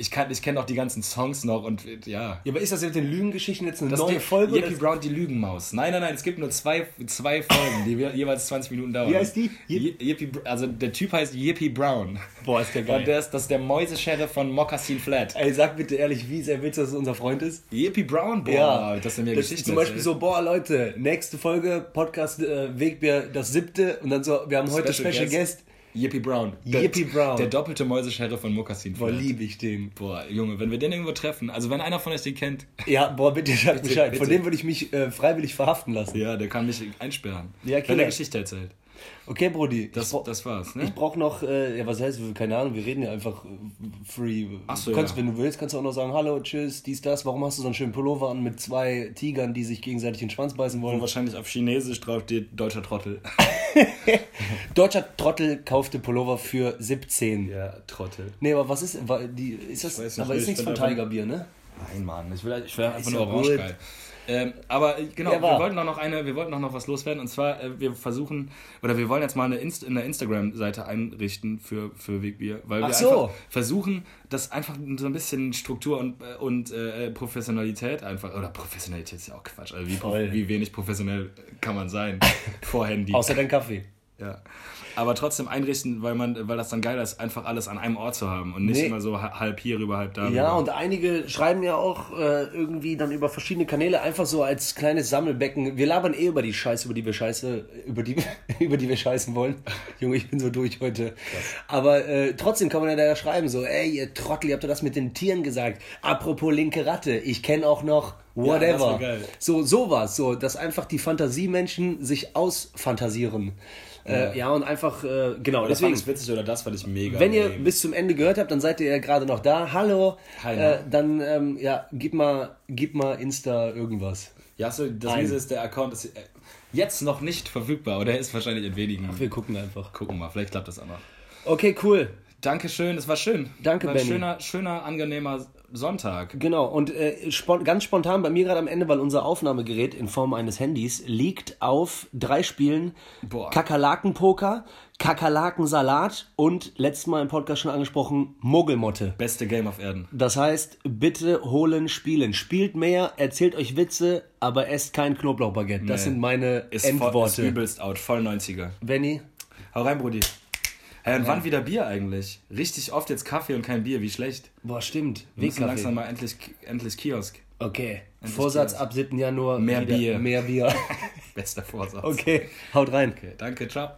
ich, kann- ich kenne auch die ganzen Songs noch. Und ja. Ja, aber ist das mit den Lügengeschichten jetzt eine Das neue Folge? Oder- Brown, die Lügenmaus. Nein, nein, nein, es gibt nur zwei, zwei Folgen, die jeweils 20 Minuten dauern. Wie heißt die? Yi- Yippie, also der Typ heißt Yippie Brown. Boah, ist der geil. Und der ist, das ist der Mäuse-Sheriff von Moccasin Flat. Ey, sag bitte ehrlich, wie sehr willst du, dass es unser Freund ist? Yippie Brown, boah, Ja, das sind mir das Geschichten Zum Beispiel erzählt. so, boah, Leute, nächste Folge, Podcast äh, Wegbier, das siebte. Und dann so, wir haben heute Special Special, Guest. Guest. Yippie Brown. Yippie Brown. Der doppelte Mäuse-Sheriff von Moccasin Boah, liebe ich den. Boah, Junge, wenn wir den irgendwo treffen, also wenn einer von euch den kennt, Ja, boah, bitte sag Bescheid. Von bitte. dem würde ich mich äh, freiwillig verhaften lassen. ja, der kann mich einsperren. Ja, wenn Killer. er Geschichte erzählt. Okay, Brody. Das, ich brauch- das war's, Ich ne? brauche noch, äh, ja, was heißt, keine Ahnung, wir reden ja einfach äh, free. Ach so, du kannst, ja. wenn du willst, kannst du auch noch sagen, hallo, tschüss, dies, das. Warum hast du so einen schönen Pullover an mit zwei Tigern, die sich gegenseitig den Schwanz beißen Wo wollen? wahrscheinlich auf Chinesisch drauf steht, deutscher Trottel. Deutscher Trottel kaufte Pullover für 17. Ja, Trottel. Nee, aber was ist, die, ist das, weiß nicht, aber ist ich nichts von Tiger Bier, ne? Nein, Mann, ich will, ich will einfach nur orange geil. Ähm, aber äh, genau, Ja, wir wollten auch noch eine, wir wollten auch noch was loswerden und zwar äh, wir versuchen oder wir wollen jetzt mal eine, Inst eine Instagram-Seite einrichten für für Wegbier, weil Ach wir so. einfach versuchen, das einfach so ein bisschen Struktur und äh, und äh, Professionalität einfach oder Professionalität ist ja auch Quatsch, also wie, Voll. wie wenig professionell kann man sein vor Handy. Außer dein Kaffee. Ja. Aber trotzdem einrichten, weil man, weil das dann geil ist, einfach alles an einem Ort zu haben und nicht Nee. immer so ha- halb hier rüber, halb da. Ja, und einige schreiben ja auch äh, irgendwie dann über verschiedene Kanäle einfach so als kleines Sammelbecken. Wir labern eh über die Scheiße, über die wir Scheiße, über die, über die wir scheißen wollen. Junge, ich bin so durch heute. Aber äh, trotzdem kann man ja da schreiben, so, ey, ihr Trottel, ihr habt doch das mit den Tieren gesagt. Apropos linke Ratte, ich kenne auch noch whatever. geil. So, sowas, so, dass einfach die Fantasiemenschen sich ausfantasieren. Äh, ja, und einfach, äh, genau, das deswegen. fand ich witzig oder das fand ich mega. Wenn ihr bis zum Ende gehört habt, dann seid ihr ja gerade noch da. Hallo. Hi, äh, dann ähm, ja, gib mal, gib mal Insta irgendwas. Ja, so, das. Miese ist, der Account ist äh, jetzt noch nicht verfügbar oder ist wahrscheinlich in wenigen. Wir gucken einfach. Gucken mal, vielleicht klappt das auch noch. Okay, cool. Dankeschön, es war schön. Danke, war Benny. schöner, schöner, angenehmer Sonntag. Genau, und äh, spon ganz spontan bei mir gerade am Ende, weil unser Aufnahmegerät in Form eines Handys liegt auf drei Spielen. Kakerlakenpoker, Kakerlakensalat und letztes Mal im Podcast schon angesprochen, Muggelmotte. Beste Game auf Erden. Das heißt, bitte holen, spielen. Spielt mehr, erzählt euch Witze, aber esst kein Knoblauchbaguette. Das Nee. sind meine Ist, voll, ist Endworte. übelst out, voll 90er. Benny? Hau rein, Brudi. Hey, und wann wieder Bier eigentlich? Richtig oft jetzt Kaffee und kein Bier, wie schlecht. Boah, stimmt. Wir müssen Wegkaffee. langsam mal endlich, endlich Kiosk. Okay. Vorsatz ab 7. Januar. Mehr wieder Bier. Mehr Bier. Bester Vorsatz. Okay, haut rein. Okay, danke, ciao.